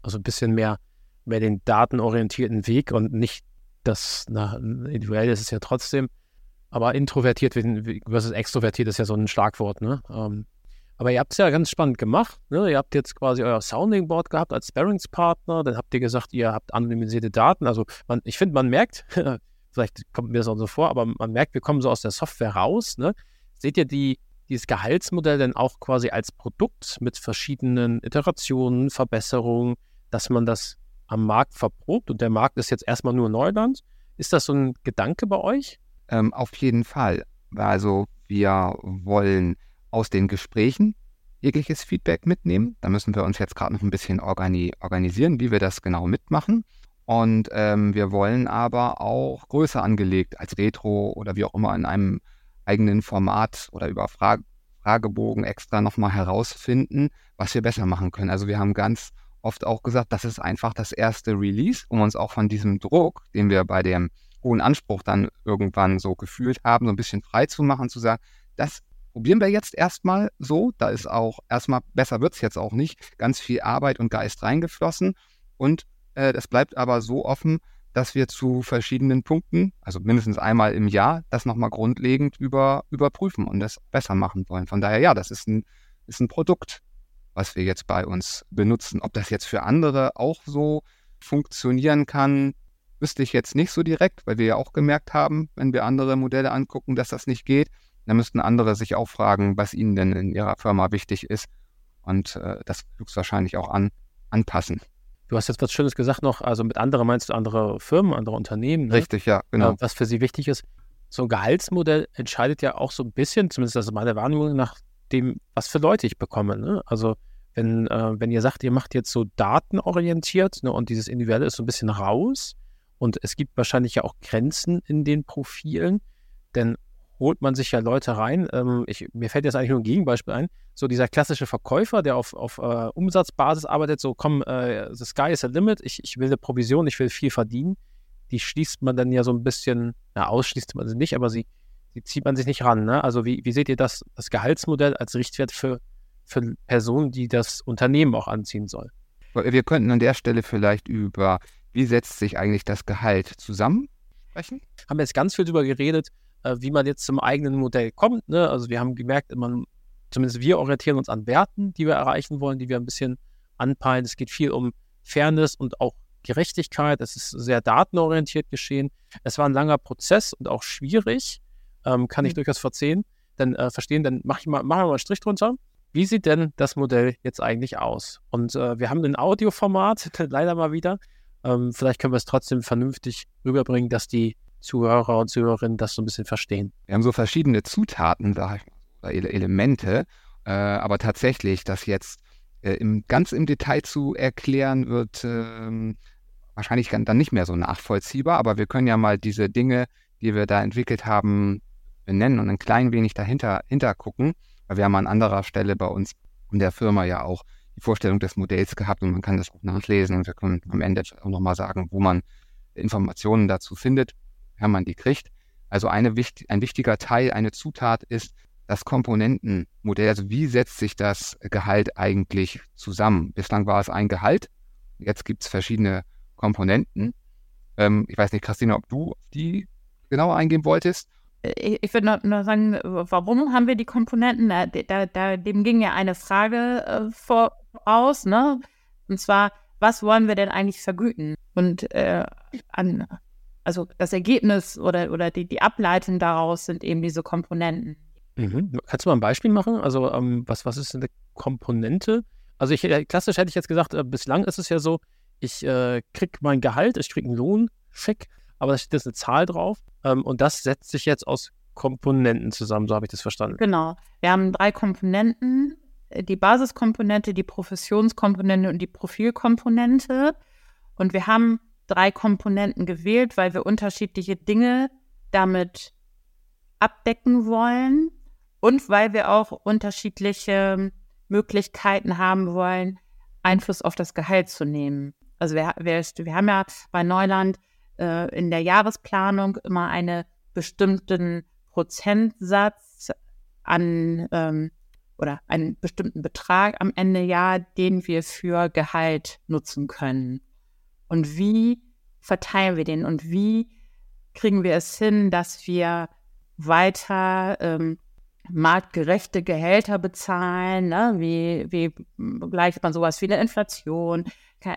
Also ein bisschen mehr, mehr den datenorientierten Weg und nicht das, na, individuell ist es ja trotzdem, aber introvertiert versus extrovertiert ist ja so ein Schlagwort, ne? Ähm, aber ihr habt es ja ganz spannend gemacht. Ne? Ihr habt jetzt quasi euer Sounding Board gehabt als Sparringspartner. Dann habt ihr gesagt, ihr habt anonymisierte Daten. Also man, ich finde, man merkt, vielleicht kommt mir das auch so vor, aber man merkt, wir kommen so aus der Software raus. Ne? Seht ihr die, dieses Gehaltsmodell denn auch quasi als Produkt mit verschiedenen Iterationen, Verbesserungen, dass man das am Markt verprobt und der Markt ist jetzt erstmal nur Neuland. Ist das so ein Gedanke bei euch? Ähm, auf jeden Fall. Also wir wollen aus den Gesprächen jegliches Feedback mitnehmen. Da müssen wir uns jetzt gerade noch ein bisschen organi organisieren, wie wir das genau mitmachen. Und ähm, wir wollen aber auch größer angelegt als Retro oder wie auch immer in einem eigenen Format oder über Fra Fragebogen extra nochmal herausfinden, was wir besser machen können. Also wir haben ganz oft auch gesagt, das ist einfach das erste Release, um uns auch von diesem Druck, den wir bei dem hohen Anspruch dann irgendwann so gefühlt haben, so ein bisschen frei zu machen, zu sagen, das probieren wir jetzt erstmal so. Da ist auch erstmal, besser wird es jetzt auch nicht, ganz viel Arbeit und Geist reingeflossen. Und äh, es bleibt aber so offen, dass wir zu verschiedenen Punkten, also mindestens einmal im Jahr, das nochmal grundlegend über, überprüfen und das besser machen wollen. Von daher, ja, das ist ein, ist ein Produkt, was wir jetzt bei uns benutzen. Ob das jetzt für andere auch so funktionieren kann, wüsste ich jetzt nicht so direkt, weil wir ja auch gemerkt haben, wenn wir andere Modelle angucken, dass das nicht geht. Dann müssten andere sich auch fragen, was ihnen denn in ihrer Firma wichtig ist und äh, das höchstwahrscheinlich auch an, anpassen. Du hast jetzt was Schönes gesagt noch, also mit anderen meinst du andere Firmen, andere Unternehmen. Ne? Richtig, ja, genau. Äh, was für sie wichtig ist. So ein Gehaltsmodell entscheidet ja auch so ein bisschen, zumindest das ist meine Wahrnehmung, nach dem, was für Leute ich bekomme. Ne? Also wenn, äh, wenn ihr sagt, ihr macht jetzt so datenorientiert ne, und dieses Individuelle ist so ein bisschen raus und es gibt wahrscheinlich ja auch Grenzen in den Profilen, denn holt man sich ja Leute rein. Ähm, ich, mir fällt jetzt eigentlich nur ein Gegenbeispiel ein. So dieser klassische Verkäufer, der auf, auf äh, Umsatzbasis arbeitet, so komm, äh, the sky is the limit, ich, ich will eine Provision, ich will viel verdienen. Die schließt man dann ja so ein bisschen, na, ausschließt man sie nicht, aber sie, sie zieht man sich nicht ran. Ne? Also wie, wie seht ihr das, das Gehaltsmodell als Richtwert für, für Personen, die das Unternehmen auch anziehen soll? Wir könnten an der Stelle vielleicht über, wie setzt sich eigentlich das Gehalt zusammen sprechen? Haben wir jetzt ganz viel darüber geredet, äh, wie man jetzt zum eigenen Modell kommt. Ne? Also wir haben gemerkt, man, zumindest wir orientieren uns an Werten, die wir erreichen wollen, die wir ein bisschen anpeilen. Es geht viel um Fairness und auch Gerechtigkeit. Es ist sehr datenorientiert geschehen. Es war ein langer Prozess und auch schwierig. Ähm, kann ich mhm. durchaus verzeihen. Dann äh, verstehen, dann mach ich mal, machen wir mal einen Strich drunter. Wie sieht denn das Modell jetzt eigentlich aus? Und äh, wir haben ein Audioformat, leider mal wieder. Ähm, vielleicht können wir es trotzdem vernünftig rüberbringen, dass die Zuhörer und Zuhörerinnen das so ein bisschen verstehen. Wir haben so verschiedene Zutaten, sag oder Elemente, äh, aber tatsächlich, das jetzt äh, im, ganz im Detail zu erklären, wird äh, wahrscheinlich dann nicht mehr so nachvollziehbar, aber wir können ja mal diese Dinge, die wir da entwickelt haben, benennen und ein klein wenig dahinter hinter gucken, weil wir haben an anderer Stelle bei uns in der Firma ja auch die Vorstellung des Modells gehabt und man kann das auch nachlesen und wir können am Ende auch nochmal sagen, wo man Informationen dazu findet wenn man die kriegt. Also eine, ein wichtiger Teil, eine Zutat ist das Komponentenmodell. Also wie setzt sich das Gehalt eigentlich zusammen? Bislang war es ein Gehalt. Jetzt gibt es verschiedene Komponenten. Ähm, ich weiß nicht, Christina, ob du die genauer eingehen wolltest. Ich, ich würde nur, sagen, warum haben wir die Komponenten? Da, da, da, dem ging ja eine Frage äh, voraus, ne? Und zwar, was wollen wir denn eigentlich vergüten? Und äh, an also das Ergebnis oder, oder die, die Ableitung daraus sind eben diese Komponenten. Mhm. Kannst du mal ein Beispiel machen? Also ähm, was, was ist eine Komponente? Also ich, äh, klassisch hätte ich jetzt gesagt, äh, bislang ist es ja so, ich äh, kriege mein Gehalt, ich kriege einen Lohncheck, aber da steht jetzt eine Zahl drauf ähm, und das setzt sich jetzt aus Komponenten zusammen, so habe ich das verstanden. Genau. Wir haben drei Komponenten, äh, die Basiskomponente, die Professionskomponente und die Profilkomponente. Und wir haben drei Komponenten gewählt, weil wir unterschiedliche Dinge damit abdecken wollen und weil wir auch unterschiedliche Möglichkeiten haben wollen, Einfluss auf das Gehalt zu nehmen. Also wir, wir, wir haben ja bei Neuland äh, in der Jahresplanung immer einen bestimmten Prozentsatz an ähm, oder einen bestimmten Betrag am Ende Jahr, den wir für Gehalt nutzen können. Und wie verteilen wir den und wie kriegen wir es hin, dass wir weiter ähm, marktgerechte Gehälter bezahlen? Ne? Wie, wie gleicht man sowas wie eine Inflation?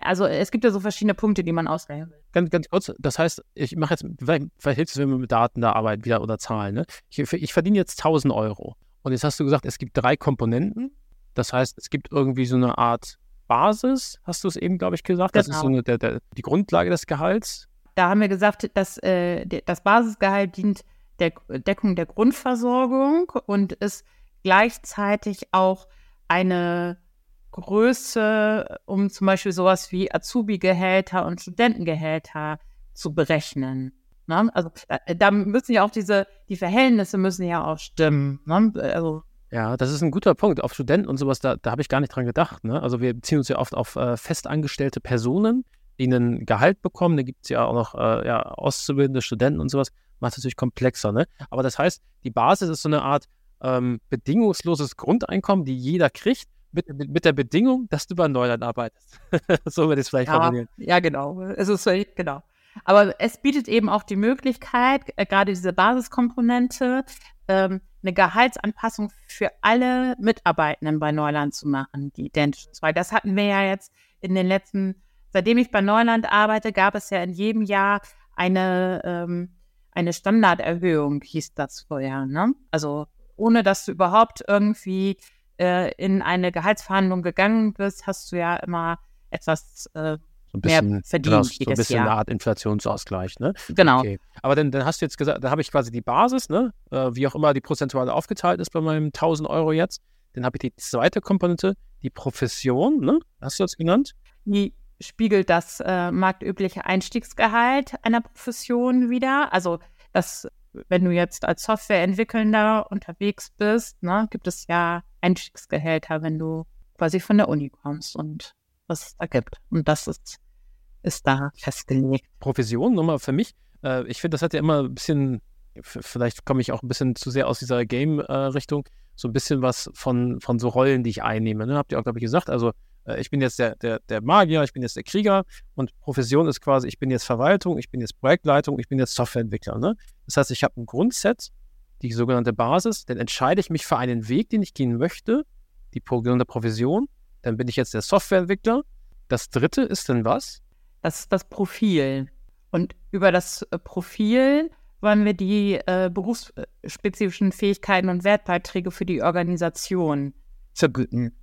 Also es gibt ja so verschiedene Punkte, die man auswählen will. Ganz, ganz kurz, das heißt, ich mache jetzt, vielleicht, vielleicht hilft es, wenn mit Daten da arbeiten wieder oder Zahlen. Ne? Ich, ich verdiene jetzt 1000 Euro. Und jetzt hast du gesagt, es gibt drei Komponenten. Das heißt, es gibt irgendwie so eine Art Basis, hast du es eben, glaube ich, gesagt. Genau. Das ist so genau. eine, der, der, die Grundlage des Gehalts. Da haben wir gesagt, dass äh, das Basisgehalt dient der Deckung der Grundversorgung und ist gleichzeitig auch eine Größe, um zum Beispiel sowas wie Azubi-Gehälter und Studentengehälter zu berechnen. Ne? Also da, da, müssen ja auch diese, die Verhältnisse müssen ja auch stimmen. Ne? Also ja, das ist ein guter Punkt. Auf Studenten und sowas, da, da habe ich gar nicht dran gedacht. Ne? Also wir beziehen uns ja oft auf äh, festangestellte Personen, die ein Gehalt bekommen. Da gibt es ja auch noch äh, ja, auszubildende Studenten und sowas. Macht es natürlich komplexer. Ne? Aber das heißt, die Basis ist so eine Art ähm, bedingungsloses Grundeinkommen, die jeder kriegt, mit, mit, mit, der Bedingung, dass du bei Neuland arbeitest. so würde ich es vielleicht ja, formulieren. Ja, genau. Es ist genau. Aber es bietet eben auch die Möglichkeit, äh, gerade diese Basiskomponente, ähm, eine Gehaltsanpassung für alle Mitarbeitenden bei Neuland zu machen, die identisch ist. Weil das hatten wir ja jetzt in den letzten, seitdem ich bei Neuland arbeite, gab es ja in jedem Jahr eine, ähm, eine Standarderhöhung, hieß das vorher. Ne? Also ohne dass du überhaupt irgendwie äh, in eine Gehaltsverhandlung gegangen bist, hast du ja immer etwas äh, so ein bisschen, mehr verdient genau, so ein bisschen Jahr. eine Art Inflationsausgleich, ne? Genau. Okay. Aber dann, dann hast du jetzt gesagt, da habe ich quasi die Basis, ne? Äh, wie auch immer die prozentuale aufgeteilt ist bei meinem 1000 Euro jetzt. Dann habe ich die zweite Komponente, die Profession, ne? Hast du das genannt? Die spiegelt das äh, marktübliche Einstiegsgehalt einer Profession wieder. Also das, wenn du jetzt als Softwareentwickelnder unterwegs bist, ne, gibt es ja Einstiegsgehälter, wenn du quasi von der Uni kommst und was es da gibt. Und das ist, ist da festgelegt. Profession nochmal für mich. Äh, ich finde, das hat ja immer ein bisschen, vielleicht komme ich auch ein bisschen zu sehr aus dieser Game-Richtung, äh, so ein bisschen was von, von so Rollen, die ich einnehme. Ne? Habt ihr auch, glaube ich, gesagt. Also äh, ich bin jetzt der, der, der Magier, ich bin jetzt der Krieger und Profession ist quasi, ich bin jetzt Verwaltung, ich bin jetzt Projektleitung, ich bin jetzt Softwareentwickler. Ne? Das heißt, ich habe ein Grundset, die sogenannte Basis, dann entscheide ich mich für einen Weg, den ich gehen möchte, die sogenannte Profession dann bin ich jetzt der Softwareentwickler. Das dritte ist dann was? Das ist das Profil. Und über das äh, Profil wollen wir die äh, berufsspezifischen Fähigkeiten und Wertbeiträge für die Organisation vergüten.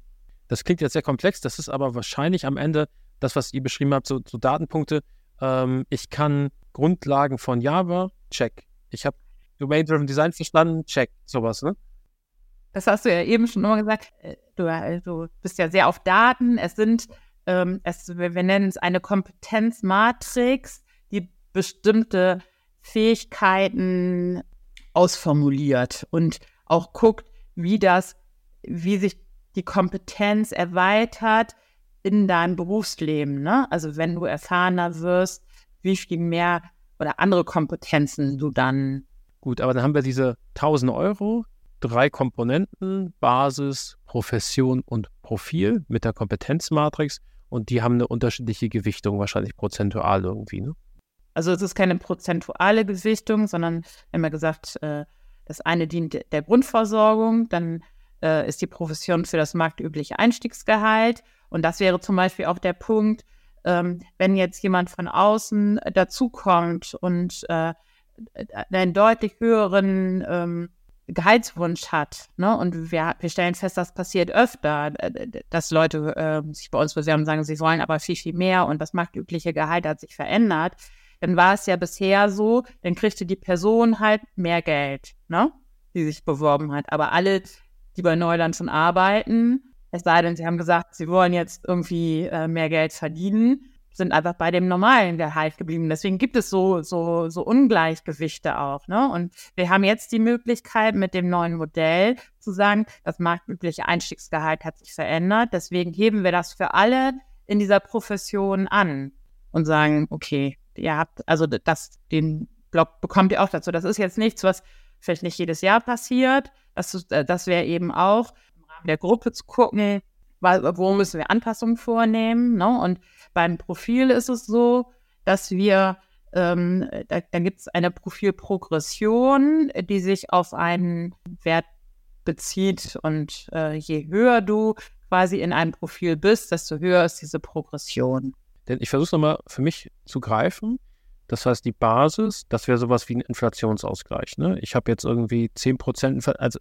Das klingt jetzt sehr komplex, das ist aber wahrscheinlich am Ende das, was ihr beschrieben habt, so, so Datenpunkte. Ähm, ich kann Grundlagen von Java, check. Ich habe Domain-Driven Design verstanden, check. Sowas, ne? Das hast du ja eben schon immer gesagt. Äh, du, äh, du bist ja sehr auf Daten. Es sind, ähm, es, wir nennen es eine Kompetenzmatrix, die bestimmte Fähigkeiten ausformuliert und auch guckt, wie das, wie sich die Kompetenz erweitert in deinem Berufsleben. Ne? Also wenn du erfahrener wirst, wie viel mehr oder andere Kompetenzen du dann. Gut, aber dann haben wir diese 1000 Euro, drei Komponenten, Basis, Profession und Profil mit der Kompetenzmatrix und die haben eine unterschiedliche Gewichtung, wahrscheinlich prozentual irgendwie. Ne? Also es ist keine prozentuale Gewichtung, sondern haben ja gesagt, äh, das eine dient der Grundversorgung, dann äh, ist die Profession für das marktübliche Einstiegsgehalt und das wäre zum Beispiel auch der Punkt, ähm, wenn jetzt jemand von außen dazukommt und äh, einen deutlich höheren ähm, Gehaltswunsch hat. Ne? Und wir, wir stellen fest, das passiert öfter, dass Leute äh, sich bei uns bewerben und sagen, sie wollen aber viel, viel mehr und das marktübliche Gehalt hat sich verändert. Dann war es ja bisher so, dann kriegte die Person halt mehr Geld, ne? die sich beworben hat. Aber alle, die bei Neuland schon arbeiten, es sei denn, sie haben gesagt, sie wollen jetzt irgendwie äh, mehr Geld verdienen, sind einfach bei dem normalen Gehalt geblieben. Deswegen gibt es so, so, so Ungleichgewichte auch. Ne? Und wir haben jetzt die Möglichkeit mit dem neuen Modell zu sagen, das marktübliche Einstiegsgehalt hat sich verändert. Deswegen heben wir das für alle in dieser Profession an und sagen, okay, ihr habt, also das, den Block bekommt ihr auch dazu. Das ist jetzt nichts, was vielleicht nicht jedes Jahr passiert. Das, äh, das wäre eben auch im Rahmen der Gruppe zu gucken, wo müssen wir Anpassungen vornehmen. Ne? Und beim Profil ist es so, dass wir, ähm, da, da gibt es eine Profilprogression, die sich auf einen Wert bezieht. Und äh, je höher du quasi in einem Profil bist, desto höher ist diese Progression. Denn ich versuche es nochmal für mich zu greifen. Das heißt, die Basis, das wäre sowas wie ein Inflationsausgleich. Ne? Ich habe jetzt irgendwie 10 Prozent, also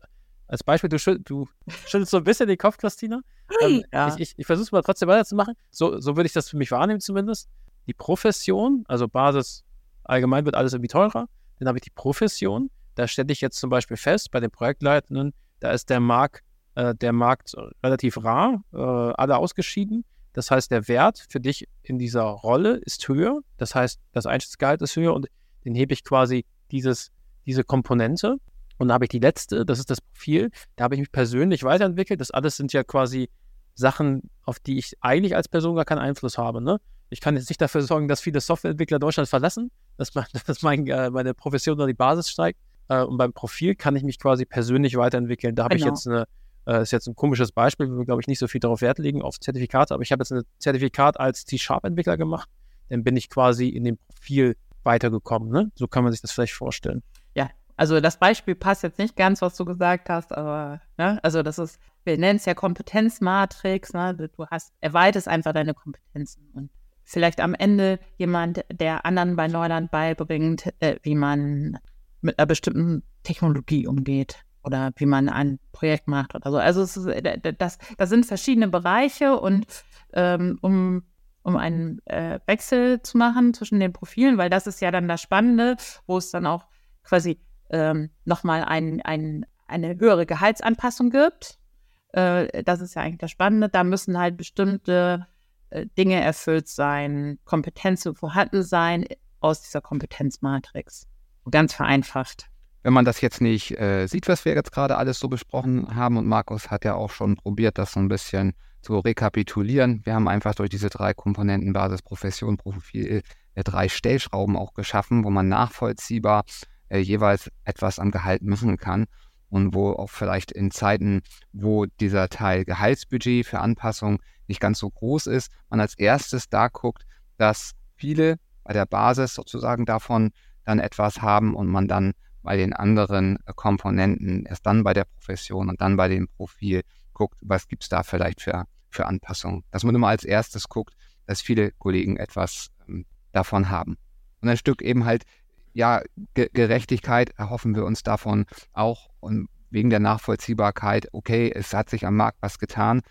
als Beispiel, du, schütt, du schüttelst so ein bisschen den Kopf, Christina. Ähm, ja. Ich, ich, ich versuche es mal trotzdem weiterzumachen. So, so würde ich das für mich wahrnehmen zumindest. Die Profession, also Basis, allgemein wird alles irgendwie teurer. Dann habe ich die Profession. Da stelle ich jetzt zum Beispiel fest, bei den Projektleitenden, da ist der Markt, äh, der Markt relativ rar, äh, alle ausgeschieden. Das heißt, der Wert für dich in dieser Rolle ist höher. Das heißt, das Einstiegsgehalt ist höher und den hebe ich quasi dieses, diese Komponente. Und da habe ich die letzte, das ist das Profil. Da habe ich mich persönlich weiterentwickelt. Das alles sind ja quasi Sachen, auf die ich eigentlich als Person gar keinen Einfluss habe. Ne? Ich kann jetzt nicht dafür sorgen, dass viele Softwareentwickler Deutschland verlassen, dass, mein, dass mein, äh, meine Profession oder die Basis steigt. Äh, und beim Profil kann ich mich quasi persönlich weiterentwickeln. Da habe genau. ich jetzt eine, äh, ist jetzt ein komisches Beispiel, wo wir, glaube ich, nicht so viel darauf Wert legen, auf Zertifikate, aber ich habe jetzt ein Zertifikat als C-Sharp-Entwickler gemacht. Dann bin ich quasi in dem Profil weitergekommen. Ne? So kann man sich das vielleicht vorstellen. Also das Beispiel passt jetzt nicht ganz, was du gesagt hast, aber ne? also das ist, wir nennen es ja Kompetenzmatrix. Ne? Du hast, erweiterst einfach deine Kompetenzen und vielleicht am Ende jemand, der anderen bei Neuland beibringt, äh, wie man mit einer bestimmten Technologie umgeht oder wie man ein Projekt macht oder so. Also es ist, äh, das, das sind verschiedene Bereiche und ähm, um, um einen äh, Wechsel zu machen zwischen den Profilen, weil das ist ja dann das Spannende, wo es dann auch quasi ähm, nochmal ein, ein, eine höhere Gehaltsanpassung gibt. Äh, das ist ja eigentlich das Spannende. Da müssen halt bestimmte äh, Dinge erfüllt sein, Kompetenzen vorhanden sein aus dieser Kompetenzmatrix. Ganz vereinfacht. Wenn man das jetzt nicht äh, sieht, was wir jetzt gerade alles so besprochen haben, und Markus hat ja auch schon probiert, das so ein bisschen zu rekapitulieren. Wir haben einfach durch diese drei Komponenten Basis, Profession, Profil äh, drei Stellschrauben auch geschaffen, wo man nachvollziehbar äh, jeweils etwas am Gehalt machen kann und wo auch vielleicht in Zeiten, wo dieser Teil Gehaltsbudget für Anpassung nicht ganz so groß ist, man als erstes da guckt, dass viele bei der Basis sozusagen davon dann etwas haben und man dann bei den anderen Komponenten erst dann bei der Profession und dann bei dem Profil guckt, was gibt es da vielleicht für, für Anpassungen. Dass man immer als erstes guckt, dass viele Kollegen etwas ähm, davon haben. Und ein Stück eben halt, ja, Ge Gerechtigkeit erhoffen wir uns davon auch und wegen der Nachvollziehbarkeit, okay, es hat sich am Markt was getan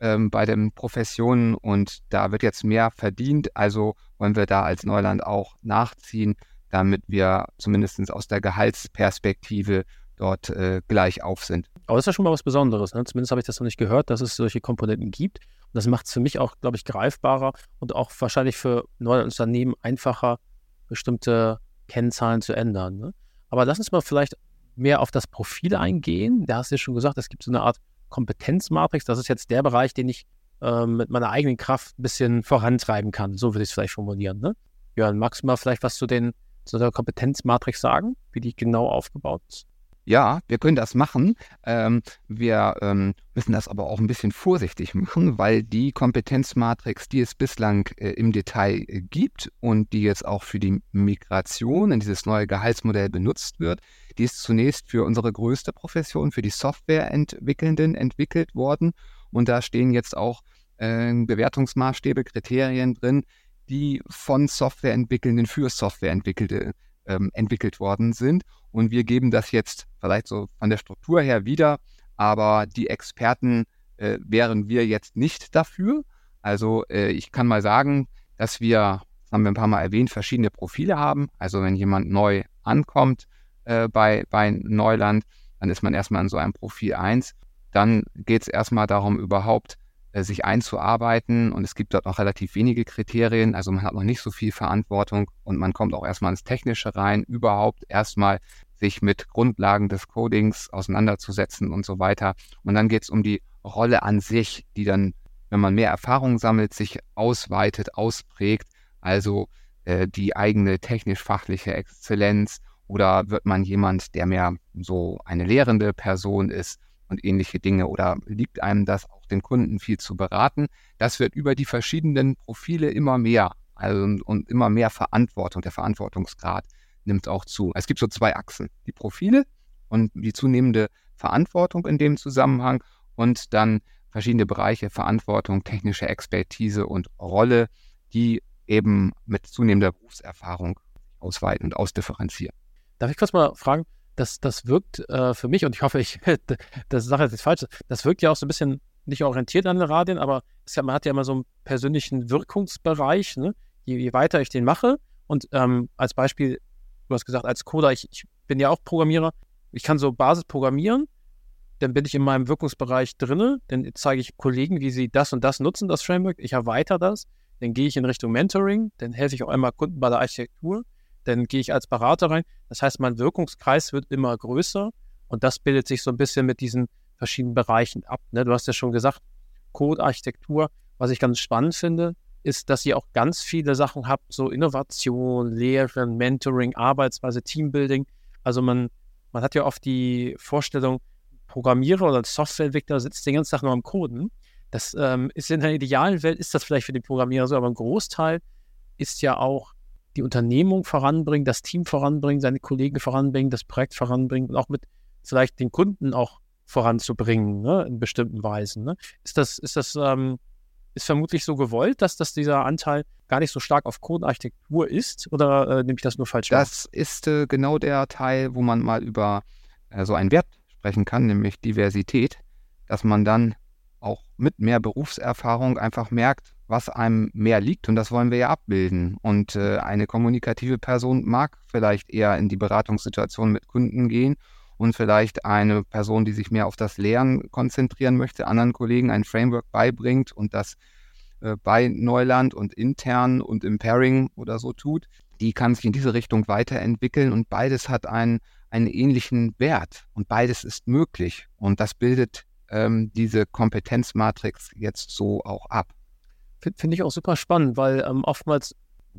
ähm, bei den Professionen und da wird jetzt mehr verdient, also wollen wir da als Neuland auch nachziehen damit wir zumindest aus der Gehaltsperspektive dort äh, gleich auf sind. Aber das ist ja schon mal was Besonderes. Ne? Zumindest habe ich das noch nicht gehört, dass es solche Komponenten gibt. Und das macht es für mich auch, glaube ich, greifbarer und auch wahrscheinlich für neue Unternehmen einfacher, bestimmte Kennzahlen zu ändern. Ne? Aber lass uns mal vielleicht mehr auf das Profil eingehen. Da hast du ja schon gesagt, es gibt so eine Art Kompetenzmatrix. Das ist jetzt der Bereich, den ich äh, mit meiner eigenen Kraft ein bisschen vorantreiben kann. So würde ich es vielleicht formulieren. Ne? Jörn, magst du mal vielleicht was zu den zu der Kompetenzmatrix sagen, wie die genau aufgebaut ist? Ja, wir können das machen. Ähm, wir ähm, müssen das aber auch ein bisschen vorsichtig machen, weil die Kompetenzmatrix, die es bislang äh, im Detail äh, gibt und die jetzt auch für die Migration in dieses neue Gehaltsmodell benutzt wird, die ist zunächst für unsere größte Profession, für die Softwareentwickelnden entwickelt worden. Und da stehen jetzt auch äh, Bewertungsmaßstäbe, Kriterien drin, die von Softwareentwickelnden für Softwareentwickelte ähm, entwickelt worden sind. Und wir geben das jetzt vielleicht so von der Struktur her wieder, aber die Experten äh, wären wir jetzt nicht dafür. Also äh, ich kann mal sagen, dass wir, das haben wir ein paar Mal erwähnt, verschiedene Profile haben. Also wenn jemand neu ankommt äh, bei, bei Neuland, dann ist man erstmal in so einem Profil 1. Dann geht es erstmal darum, überhaupt sich einzuarbeiten und es gibt dort noch relativ wenige Kriterien, also man hat noch nicht so viel Verantwortung und man kommt auch erstmal ins Technische rein, überhaupt erstmal sich mit Grundlagen des Codings auseinanderzusetzen und so weiter. Und dann geht es um die Rolle an sich, die dann, wenn man mehr Erfahrung sammelt, sich ausweitet, ausprägt, also äh, die eigene technisch-fachliche Exzellenz oder wird man jemand, der mehr so eine lehrende Person ist und ähnliche Dinge oder liegt einem das auch den Kunden viel zu beraten? Das wird über die verschiedenen Profile immer mehr also, und immer mehr Verantwortung. Der Verantwortungsgrad nimmt auch zu. Es gibt so zwei Achsen, die Profile und die zunehmende Verantwortung in dem Zusammenhang und dann verschiedene Bereiche Verantwortung, technische Expertise und Rolle, die eben mit zunehmender Berufserfahrung ausweiten und ausdifferenzieren. Darf ich kurz mal fragen, das, das wirkt äh, für mich, und ich hoffe, ich, das sage jetzt falsch, das wirkt ja auch so ein bisschen nicht orientiert an den Radien, aber ja, man hat ja immer so einen persönlichen Wirkungsbereich, ne? je, je weiter ich den mache. Und ähm, als Beispiel, du hast gesagt, als Coder, ich, ich bin ja auch Programmierer. Ich kann so Basis programmieren, dann bin ich in meinem Wirkungsbereich drinne, dann zeige ich Kollegen, wie sie das und das nutzen, das Framework. Ich erweitere das, dann gehe ich in Richtung Mentoring, dann helfe ich auch einmal Kunden bei der Architektur, dann gehe ich als Berater rein. Das heißt, mein Wirkungskreis wird immer größer und das bildet sich so ein bisschen mit diesen verschiedenen Bereichen ab. Ne? Du hast ja schon gesagt, Code, Architektur. Was ich ganz spannend finde, ist, dass ihr auch ganz viele Sachen habt, so Innovation, Lehren, Mentoring, Arbeitsweise, Teambuilding. Also man, man hat ja oft die Vorstellung, Programmierer oder Softwareentwickler sitzt den ganzen Tag nur am Coden. Das ähm, ist in der idealen Welt, ist das vielleicht für den Programmierer so, aber ein Großteil ist ja auch die Unternehmung voranbringen, das Team voranbringen, seine Kollegen voranbringen, das Projekt voranbringen und auch mit vielleicht den Kunden auch voranzubringen, ne, in bestimmten Weisen. Ne? Ist das, ist das, ähm, ist vermutlich so gewollt, dass das dieser Anteil gar nicht so stark auf Codenarchitektur ist oder äh, nehme ich das nur falsch Das wahr? ist äh, genau der Teil, wo man mal über äh, so einen Wert sprechen kann, nämlich Diversität, dass man dann auch mit mehr Berufserfahrung einfach merkt, was einem mehr liegt und das wollen wir ja abbilden. Und äh, eine kommunikative Person mag vielleicht eher in die Beratungssituation mit Kunden gehen und vielleicht eine Person, die sich mehr auf das Lernen konzentrieren möchte, anderen Kollegen ein Framework beibringt und das äh, bei Neuland und intern und im Pairing oder so tut, die kann sich in diese Richtung weiterentwickeln und beides hat einen, einen ähnlichen Wert und beides ist möglich und das bildet ähm, diese Kompetenzmatrix jetzt so auch ab. Finde ich auch super spannend, weil ähm, oftmals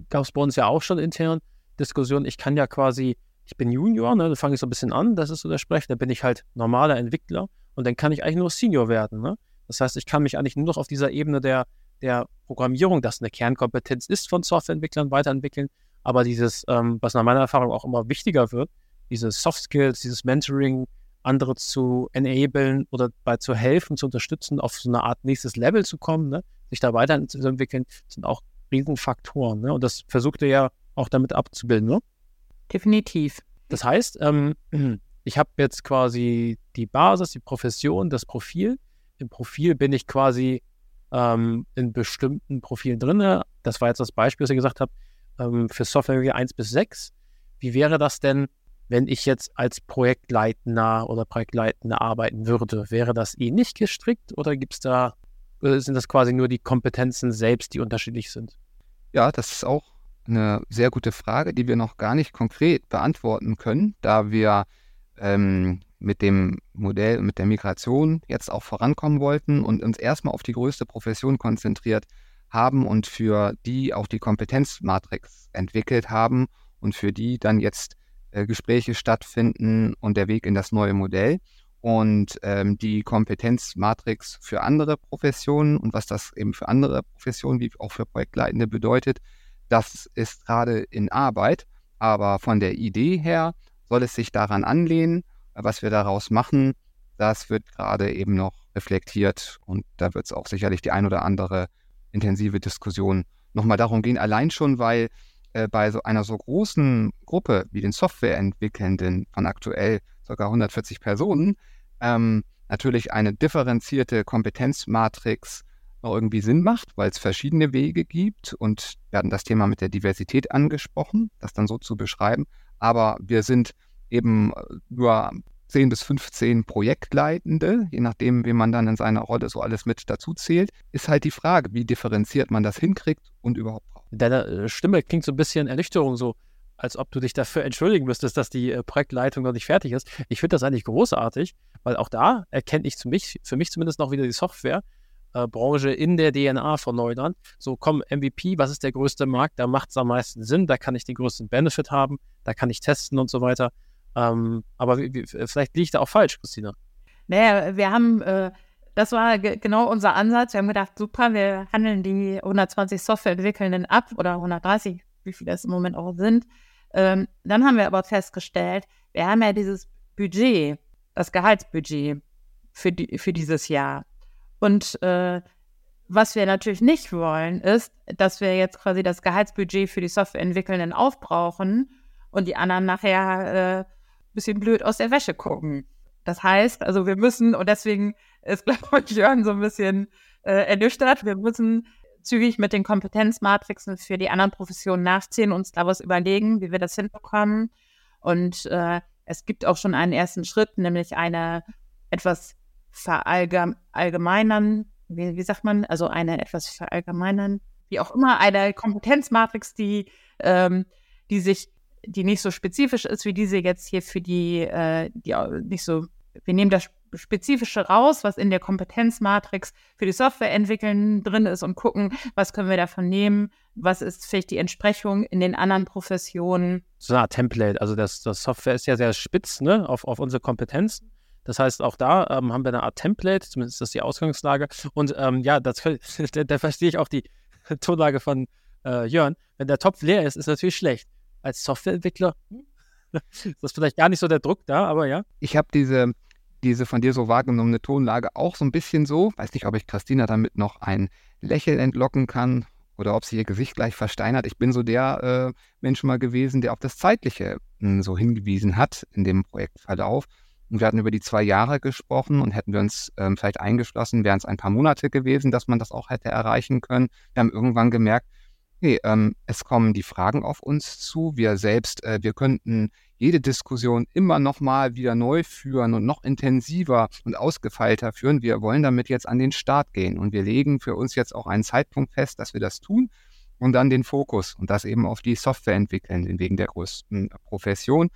gab es bei uns ja auch schon intern Diskussionen, ich kann ja quasi ich bin Junior, ne, da fange ich so ein bisschen an, das ist so der Sprech, dann bin ich halt normaler Entwickler und dann kann ich eigentlich nur Senior werden. Ne? Das heißt, ich kann mich eigentlich nur noch auf dieser Ebene der, der Programmierung, das eine Kernkompetenz ist von Softwareentwicklern, weiterentwickeln. Aber dieses, ähm, was nach meiner Erfahrung auch immer wichtiger wird, diese Soft Skills, dieses Mentoring, andere zu enablen oder bei zu helfen, zu unterstützen, auf so eine Art nächstes Level zu kommen, ne? Sich da weiterzuentwickeln, sind auch Riesenfaktoren. Ne? Und das versucht er ja auch damit abzubilden. Ne? Definitiv. Das heißt, ähm, ich habe jetzt quasi die Basis, die Profession, das Profil. Im Profil bin ich quasi ähm, in bestimmten Profilen drin. Das war jetzt das Beispiel, was ich gesagt habe, ähm, für Software 1 bis 6. Wie wäre das denn, wenn ich jetzt als Projektleitender oder Projektleitender arbeiten würde? Wäre das ähnlich gestrickt oder gibt es da, sind das quasi nur die Kompetenzen selbst, die unterschiedlich sind? Ja, das ist auch eine sehr gute Frage, die wir noch gar nicht konkret beantworten können, da wir ähm, mit dem Modell, mit der Migration jetzt auch vorankommen wollten und uns erstmal auf die größte Profession konzentriert haben und für die auch die Kompetenzmatrix entwickelt haben und für die dann jetzt äh, Gespräche stattfinden und der Weg in das neue Modell. Und ähm, die Kompetenzmatrix für andere Professionen und was das eben für andere Professionen wie auch für Projektleitende bedeutet, das ist gerade in Arbeit, aber von der Idee her soll es sich daran anlehnen. Was wir daraus machen, das wird gerade eben noch reflektiert und da wird es auch sicherlich die ein oder andere intensive Diskussion nochmal darum gehen. Allein schon, weil äh, bei so einer so großen Gruppe wie den Softwareentwickelnden von aktuell ca. 140 Personen ähm, natürlich eine differenzierte Kompetenzmatrix irgendwie Sinn macht, weil es verschiedene Wege gibt und wir hatten das Thema mit der Diversität angesprochen, das dann so zu beschreiben. Aber wir sind eben nur 10 bis 15 Projektleitende, je nachdem, wie man dann in seiner Rolle so alles mit dazu zählt, ist halt die Frage, wie differenziert man das hinkriegt und überhaupt braucht. Deine äh, Stimme klingt so ein bisschen Ernüchterung, so als ob du dich dafür entschuldigen müsstest, dass die äh, Projektleitung noch nicht fertig ist. Ich finde das eigentlich großartig, weil auch da erkenne ich für mich, für mich zumindest noch wieder die Software äh, in der DNA von Neuland. So, komm, MVP, was ist der größte Markt? Da macht es am meisten Sinn, da kann ich den größten Benefit haben, da kann ich testen und so weiter. Ähm, aber wie, wie, vielleicht liege ich da auch falsch, Christina. Naja, wir haben, äh, das war genau unser Ansatz. Wir haben gedacht, super, wir handeln die 120 Softwareentwickelnden ab oder 130, wie viele es im Moment auch sind. Ähm, dann haben wir aber festgestellt, wir haben ja dieses Budget, das Gehaltsbudget für, die, für dieses Jahr. Und äh, was wir natürlich nicht wollen, ist, dass wir jetzt quasi das Gehaltsbudget für die Softwareentwickelnden aufbrauchen und die anderen nachher äh, ein bisschen blöd aus der Wäsche gucken. Das heißt, also wir müssen, und deswegen ist, glaube ich, Jörn so ein bisschen äh, ernüchtert, wir müssen zügig mit den Kompetenzmatrixen für die anderen Professionen nachziehen, uns da was überlegen, wie wir das hinbekommen. Und äh, es gibt auch schon einen ersten Schritt, nämlich eine etwas verallgemeinern, wie, wie sagt man, also eine etwas verallgemeinern, wie auch immer, eine Kompetenzmatrix, die, ähm, die sich, die nicht so spezifisch ist, wie diese jetzt hier für die, äh, die nicht so, wir nehmen das Spezifische raus, was in der Kompetenzmatrix für die Software entwickeln drin ist und gucken, was können wir davon nehmen, was ist vielleicht die Entsprechung in den anderen Professionen. So eine Template, also das, das Software ist ja sehr spitz ne, auf, auf unsere Kompetenzen. Das heißt, auch da ähm, haben wir eine Art Template, zumindest ist das die Ausgangslage. Und ähm, ja, das, da, da, verstehe ich auch die Tonlage von äh, Jörn. Wenn der Topf leer ist, ist natürlich schlecht. Als Softwareentwickler ist das vielleicht gar nicht so der Druck da, aber ja. Ich habe diese diese von dir so wahrgenommene Tonlage auch so ein bisschen so. Weiß nicht, ob ich Christina damit noch ein Lächeln entlocken kann oder ob sie ihr Gesicht gleich versteinert. Ich bin so der äh, Mensch mal gewesen, der auf das Zeitliche mh, hm, so hingewiesen hat in dem Projektverlauf. Und wir hatten über die zwei Jahre gesprochen und hätten wir uns ähm, vielleicht eingeschlossen, wären es ein paar Monate gewesen, dass man das auch hätte erreichen können. Wir haben irgendwann gemerkt, okay, ähm, es kommen die Fragen auf uns zu. Wir selbst, äh, wir könnten jede Diskussion immer noch mal wieder neu führen und noch intensiver und ausgefeilter führen. Wir wollen damit jetzt an den Start gehen und wir legen für uns jetzt auch einen Zeitpunkt fest, dass wir das tun und dann den Fokus und das eben auf die Software entwickeln, wegen der größten Profession.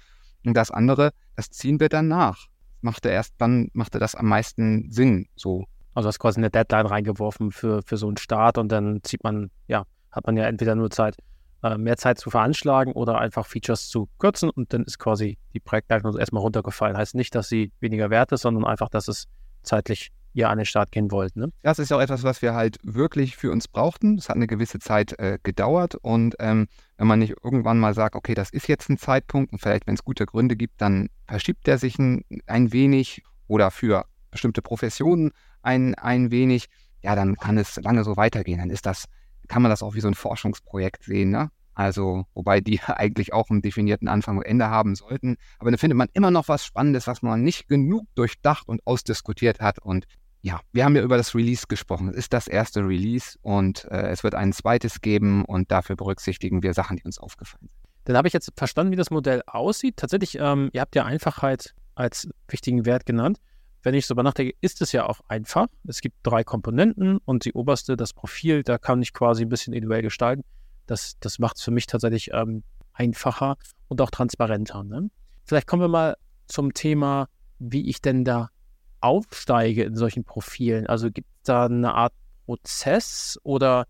Und das andere, das ziehen wir dann nach. Machte erst dann, machte das am meisten Sinn, so. Also hast quasi eine Deadline reingeworfen für, für so einen Start und dann zieht man, ja, hat man ja entweder nur Zeit, äh, mehr Zeit zu veranschlagen oder einfach Features zu kürzen und dann ist quasi die Projektleitung erstmal runtergefallen. Heißt nicht, dass sie weniger wert ist, sondern einfach, dass es zeitlich ihr an den Start gehen wollt. Ne? Das ist ja auch etwas, was wir halt wirklich für uns brauchten. Es hat eine gewisse Zeit äh, gedauert und ähm, wenn man nicht irgendwann mal sagt, okay, das ist jetzt ein Zeitpunkt und vielleicht, wenn es gute Gründe gibt, dann verschiebt der sich ein, ein wenig oder für bestimmte Professionen ein, ein wenig, ja, dann kann es lange so weitergehen. Dann ist das kann man das auch wie so ein Forschungsprojekt sehen. Ne? Also, wobei die eigentlich auch einen definierten Anfang und Ende haben sollten. Aber da findet man immer noch was Spannendes, was man nicht genug durchdacht und ausdiskutiert hat. Und ja, wir haben ja über das Release gesprochen. Es ist das erste Release und äh, es wird ein zweites geben und dafür berücksichtigen wir Sachen, die uns aufgefallen sind. Dann habe ich jetzt verstanden, wie das Modell aussieht. Tatsächlich, ähm, ihr habt ja Einfachheit als wichtigen Wert genannt wenn ich darüber nachdenke, ist es ja auch einfach. Es gibt drei Komponenten und die oberste, das Profil, da kann ich quasi ein bisschen individuell gestalten. Das, das macht es für mich tatsächlich ähm, einfacher und auch transparenter. Ne? Vielleicht kommen wir mal zum Thema, wie ich denn da aufsteige in solchen Profilen. Also gibt es da eine Art Prozess oder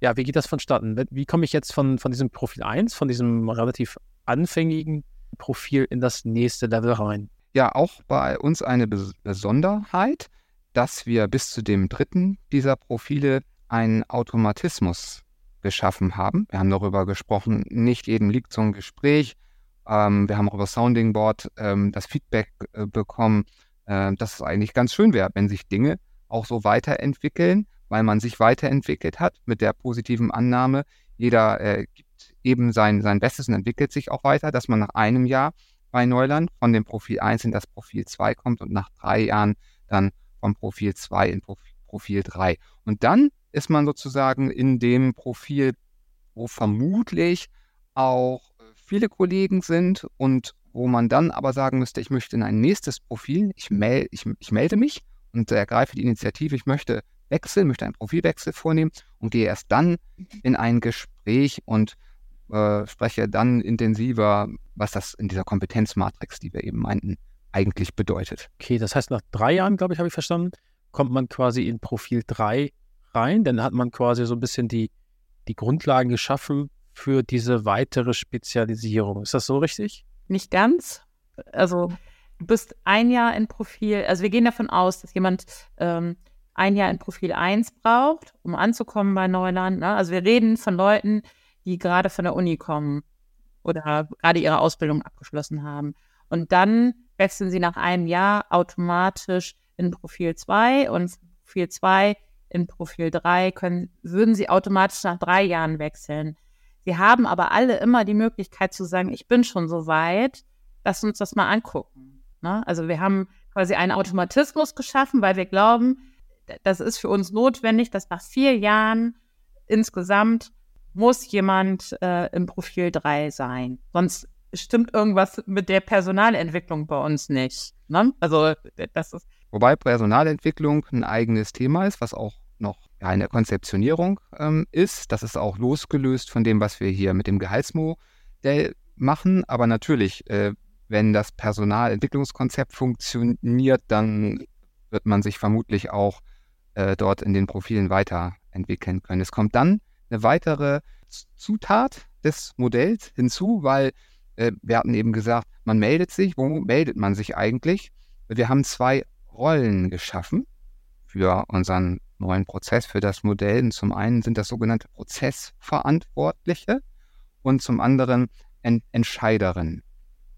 ja, wie geht das vonstatten? Wie komme ich jetzt von, von diesem Profil 1, von diesem relativ anfängigen Profil in das nächste Level rein? Ja auch bei uns eine Besonderheit, dass wir bis zu dem dritten dieser Profile einen Automatismus geschaffen haben. Wir haben darüber gesprochen, nicht jedem liegt so ein Gespräch. Ähm, wir haben auch über Sounding Board ähm, das Feedback äh, bekommen, äh, dass es eigentlich ganz schön wäre, wenn sich Dinge auch so weiterentwickeln, weil man sich weiterentwickelt hat mit der positiven Annahme. Jeder äh, gibt eben sein, sein Bestes und entwickelt sich auch weiter, dass man nach einem Jahr bei Neuland von dem Profil 1 in das Profil 2 kommt und nach drei Jahren dann vom Profil 2 in Profil 3. Und dann ist man sozusagen in dem Profil, wo vermutlich auch viele Kollegen sind und wo man dann aber sagen müsste, ich möchte in ein nächstes Profil, ich, mel ich, ich melde mich und ergreife die Initiative, ich möchte wechseln, möchte einen Profilwechsel vornehmen und gehe erst dann in ein Gespräch und äh, spreche dann intensiver, was das in dieser Kompetenzmatrix, die wir eben meinten, eigentlich bedeutet. Okay, das heißt, nach drei Jahren, glaube ich, habe ich verstanden, kommt man quasi in Profil 3 rein. Dann hat man quasi so ein bisschen die, die Grundlagen geschaffen für diese weitere Spezialisierung. Ist das so richtig? Nicht ganz. Also du bist ein Jahr in Profil, also wir gehen davon aus, dass jemand ähm, ein Jahr in Profil 1 braucht, um anzukommen bei Neuland. Ne? Also wir reden von Leuten, die gerade von der Uni kommen oder gerade ihre Ausbildung abgeschlossen haben. Und dann wechseln sie nach einem Jahr automatisch in Profil 2 und Profil 2 in Profil 3 können, würden sie automatisch nach drei Jahren wechseln. Sie haben aber alle immer die Möglichkeit zu sagen, ich bin schon so weit, lass uns das mal angucken. Ne? Also wir haben quasi einen Automatismus geschaffen, weil wir glauben, das ist für uns notwendig, dass nach vier Jahren insgesamt muss jemand äh, im Profil 3 sein. Sonst stimmt irgendwas mit der Personalentwicklung bei uns nicht. Ne? Also das ist. Wobei Personalentwicklung ein eigenes Thema ist, was auch noch der Konzeptionierung ähm, ist. Das ist auch losgelöst von dem, was wir hier mit dem Gehaltsmodell machen. Aber natürlich, äh, wenn das Personalentwicklungskonzept funktioniert, dann wird man sich vermutlich auch äh, dort in den Profilen weiterentwickeln können. Es kommt dann eine weitere Zutat des Modells hinzu, weil äh, wir hatten eben gesagt, man meldet sich. Wo meldet man sich eigentlich? Wir haben zwei Rollen geschaffen für unseren neuen Prozess, für das Modell. Und zum einen sind das sogenannte Prozessverantwortliche und zum anderen Ent Entscheiderin.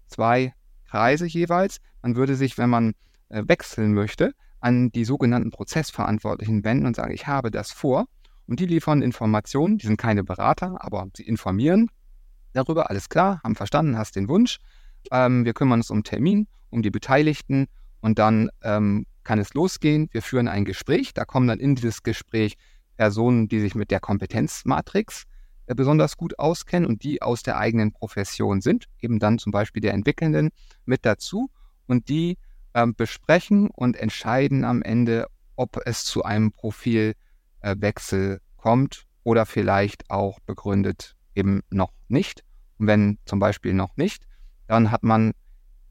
Zwei Kreise jeweils. Man würde sich, wenn man äh, wechseln möchte, an die sogenannten Prozessverantwortlichen wenden und sagen, ich habe das vor. Und die liefern Informationen, die sind keine Berater, aber sie informieren darüber, alles klar, haben verstanden, hast den Wunsch. Ähm, wir kümmern uns um Termin, um die Beteiligten und dann ähm, kann es losgehen. Wir führen ein Gespräch. Da kommen dann in dieses Gespräch Personen, die sich mit der Kompetenzmatrix äh, besonders gut auskennen und die aus der eigenen Profession sind, eben dann zum Beispiel der Entwickelnden mit dazu. Und die ähm, besprechen und entscheiden am Ende, ob es zu einem Profilwechsel äh, kommt oder vielleicht auch begründet eben noch nicht. Und wenn zum Beispiel noch nicht, dann hat man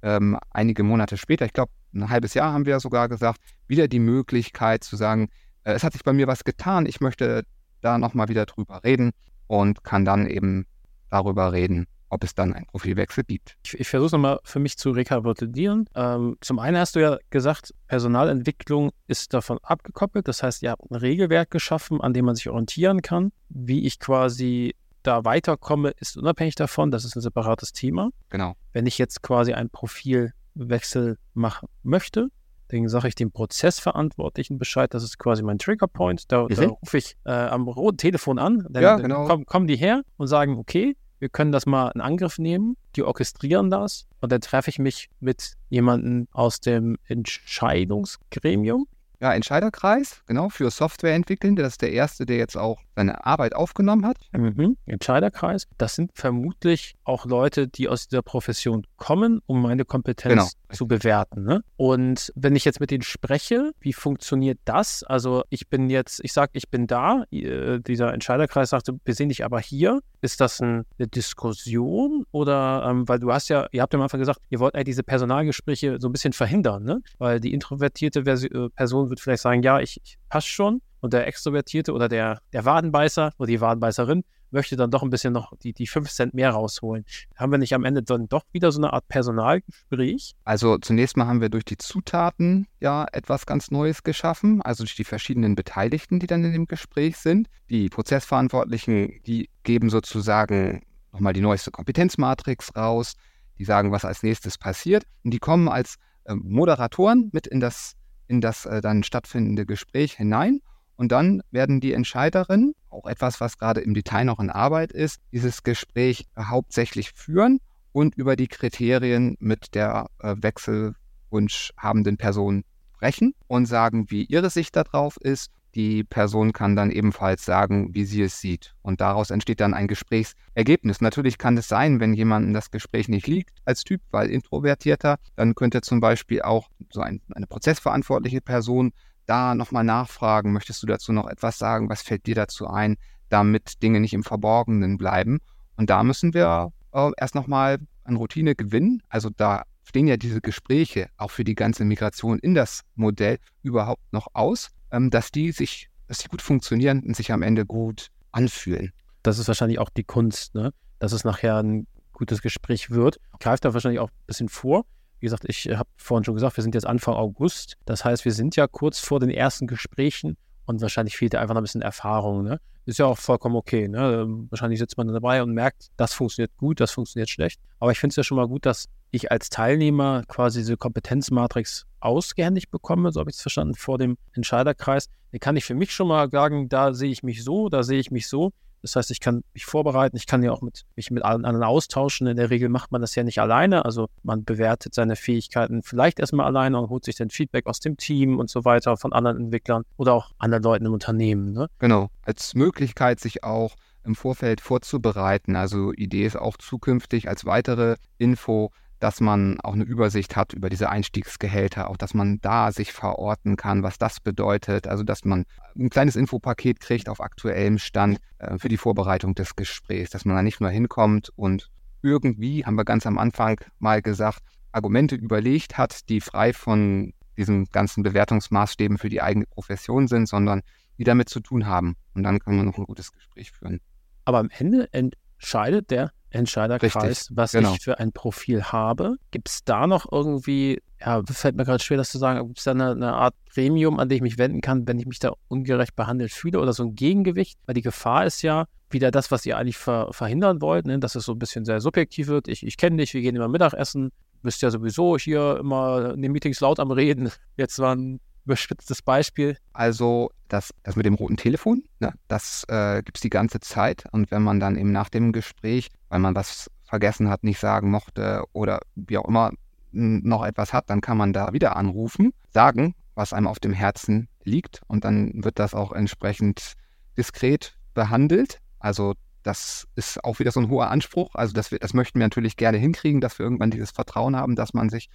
ähm, einige Monate später, ich glaube ein halbes Jahr haben wir sogar gesagt, wieder die Möglichkeit zu sagen, äh, es hat sich bei mir was getan, ich möchte da nochmal wieder drüber reden und kann dann eben darüber reden, ob es dann einen Profilwechsel gibt. Ich, ich versuche es nochmal für mich zu rekapitulieren. Ähm, zum einen hast du ja gesagt, Personalentwicklung ist davon abgekoppelt. Das heißt, ihr habt ein Regelwerk geschaffen, an dem man sich orientieren kann. Wie ich quasi da weiterkomme, ist unabhängig davon. Das ist ein separates Thema. Genau. Wenn ich jetzt quasi einen Profilwechsel machen möchte, dann sage ich dem Prozessverantwortlichen Bescheid, das ist quasi mein Triggerpoint. Da, da rufe ich äh, am roten Telefon an, dann, ja, genau. kommen, kommen die her und sagen, okay, wir können das mal in Angriff nehmen, die orchestrieren das und dann treffe ich mich mit jemandem aus dem Entscheidungsgremium ja, Entscheiderkreis, genau, für Softwareentwickelnde. Das ist der erste, der jetzt auch seine Arbeit aufgenommen hat. Mhm. Entscheiderkreis. Das sind vermutlich auch Leute, die aus dieser Profession kommen, um meine Kompetenz genau. zu bewerten. Ne? Und wenn ich jetzt mit denen spreche, wie funktioniert das? Also ich bin jetzt, ich sage, ich bin da. Äh, dieser Entscheiderkreis sagte, wir sehen dich aber hier. Ist das ein, eine Diskussion oder, ähm, weil du hast ja, ihr habt ja am Anfang gesagt, ihr wollt eigentlich diese Personalgespräche so ein bisschen verhindern, ne? Weil die introvertierte Versi äh, Person wird vielleicht sagen, ja, ich, ich passe schon. Und der Extrovertierte oder der, der Wadenbeißer oder die Wadenbeißerin möchte dann doch ein bisschen noch die, die 5 Cent mehr rausholen. Haben wir nicht am Ende dann doch wieder so eine Art Personalgespräch? Also zunächst mal haben wir durch die Zutaten ja etwas ganz Neues geschaffen, also durch die verschiedenen Beteiligten, die dann in dem Gespräch sind. Die Prozessverantwortlichen, die geben sozusagen nochmal die neueste Kompetenzmatrix raus, die sagen, was als nächstes passiert und die kommen als äh, Moderatoren mit in das, in das äh, dann stattfindende Gespräch hinein und dann werden die Entscheiderinnen, auch etwas, was gerade im Detail noch in Arbeit ist, dieses Gespräch hauptsächlich führen und über die Kriterien mit der äh, Wechselwunsch habenden Person sprechen und sagen, wie ihre Sicht darauf ist. Die Person kann dann ebenfalls sagen, wie sie es sieht. Und daraus entsteht dann ein Gesprächsergebnis. Natürlich kann es sein, wenn jemandem das Gespräch nicht liegt als Typ, weil introvertierter, dann könnte zum Beispiel auch so ein, eine prozessverantwortliche Person da nochmal nachfragen. Möchtest du dazu noch etwas sagen? Was fällt dir dazu ein, damit Dinge nicht im Verborgenen bleiben? Und da müssen wir äh, erst nochmal an Routine gewinnen. Also da stehen ja diese Gespräche auch für die ganze Migration in das Modell überhaupt noch aus, ähm, dass die sich, dass die gut funktionieren und sich am Ende gut anfühlen. Das ist wahrscheinlich auch die Kunst, ne? dass es nachher ein gutes Gespräch wird. Greift da wahrscheinlich auch ein bisschen vor. Wie gesagt, ich habe vorhin schon gesagt, wir sind jetzt Anfang August. Das heißt, wir sind ja kurz vor den ersten Gesprächen und wahrscheinlich fehlt da einfach noch ein bisschen Erfahrung. Ne? Ist ja auch vollkommen okay. Ne? Ähm, wahrscheinlich sitzt man dabei und merkt, das funktioniert gut, das funktioniert schlecht. Aber ich finde es ja schon mal gut, dass ich als Teilnehmer quasi diese Kompetenzmatrix ausgehändigt bekomme, so habe ich es verstanden, vor dem Entscheiderkreis. Dann kann ich für mich schon mal sagen, da sehe ich mich so, da sehe ich mich so. Das heißt, ich kann mich vorbereiten, ich kann ja auch mit, mich mit allen anderen austauschen. In der Regel macht man das ja nicht alleine. Also man bewertet seine Fähigkeiten vielleicht erstmal alleine und holt sich dann Feedback aus dem Team und so weiter von anderen Entwicklern oder auch anderen Leuten im Unternehmen. Ne? Genau, als Möglichkeit, sich auch im Vorfeld vorzubereiten. Also Idee ist auch zukünftig als weitere Info dass man auch eine Übersicht hat über diese Einstiegsgehälter, auch dass man da sich verorten kann, was das bedeutet. Also dass man ein kleines Infopaket kriegt auf aktuellem Stand äh, für die Vorbereitung des Gesprächs, dass man da nicht nur hinkommt und irgendwie, haben wir ganz am Anfang mal gesagt, Argumente überlegt hat, die frei von diesen ganzen Bewertungsmaßstäben für die eigene Profession sind, sondern die damit zu tun haben. Und dann kann man noch ein gutes Gespräch führen. Aber am Ende entscheidet der Entscheiderkreis, Richtig, was genau. ich für ein Profil habe. Gibt es da noch irgendwie, ja, fällt mir gerade schwer, das zu sagen, gibt es da eine, eine, Art Premium, an die ich mich wenden kann, wenn ich mich da ungerecht behandelt fühle oder so ein Gegengewicht? Weil die Gefahr ist ja wieder das, was ihr eigentlich ver verhindern wollt, ne? dass es so ein bisschen sehr subjektiv wird. Ich, ich kenne dich, wir gehen immer Mittagessen, bist ja sowieso hier immer in den Meetings laut am Reden. Jetzt waren überspitztes Beispiel? Also das, das mit dem roten Telefon, ne, das äh, gibt es die ganze Zeit. Und wenn man dann eben nach dem Gespräch, weil man was vergessen hat, nicht sagen mochte oder wie auch immer noch etwas hat, dann kann man da wieder anrufen, sagen, was einem auf dem Herzen liegt. Und dann wird das auch entsprechend diskret behandelt. Also das ist auch wieder so ein hoher Anspruch. Also das, das möchten wir natürlich gerne hinkriegen, dass wir irgendwann dieses Vertrauen haben, dass man sich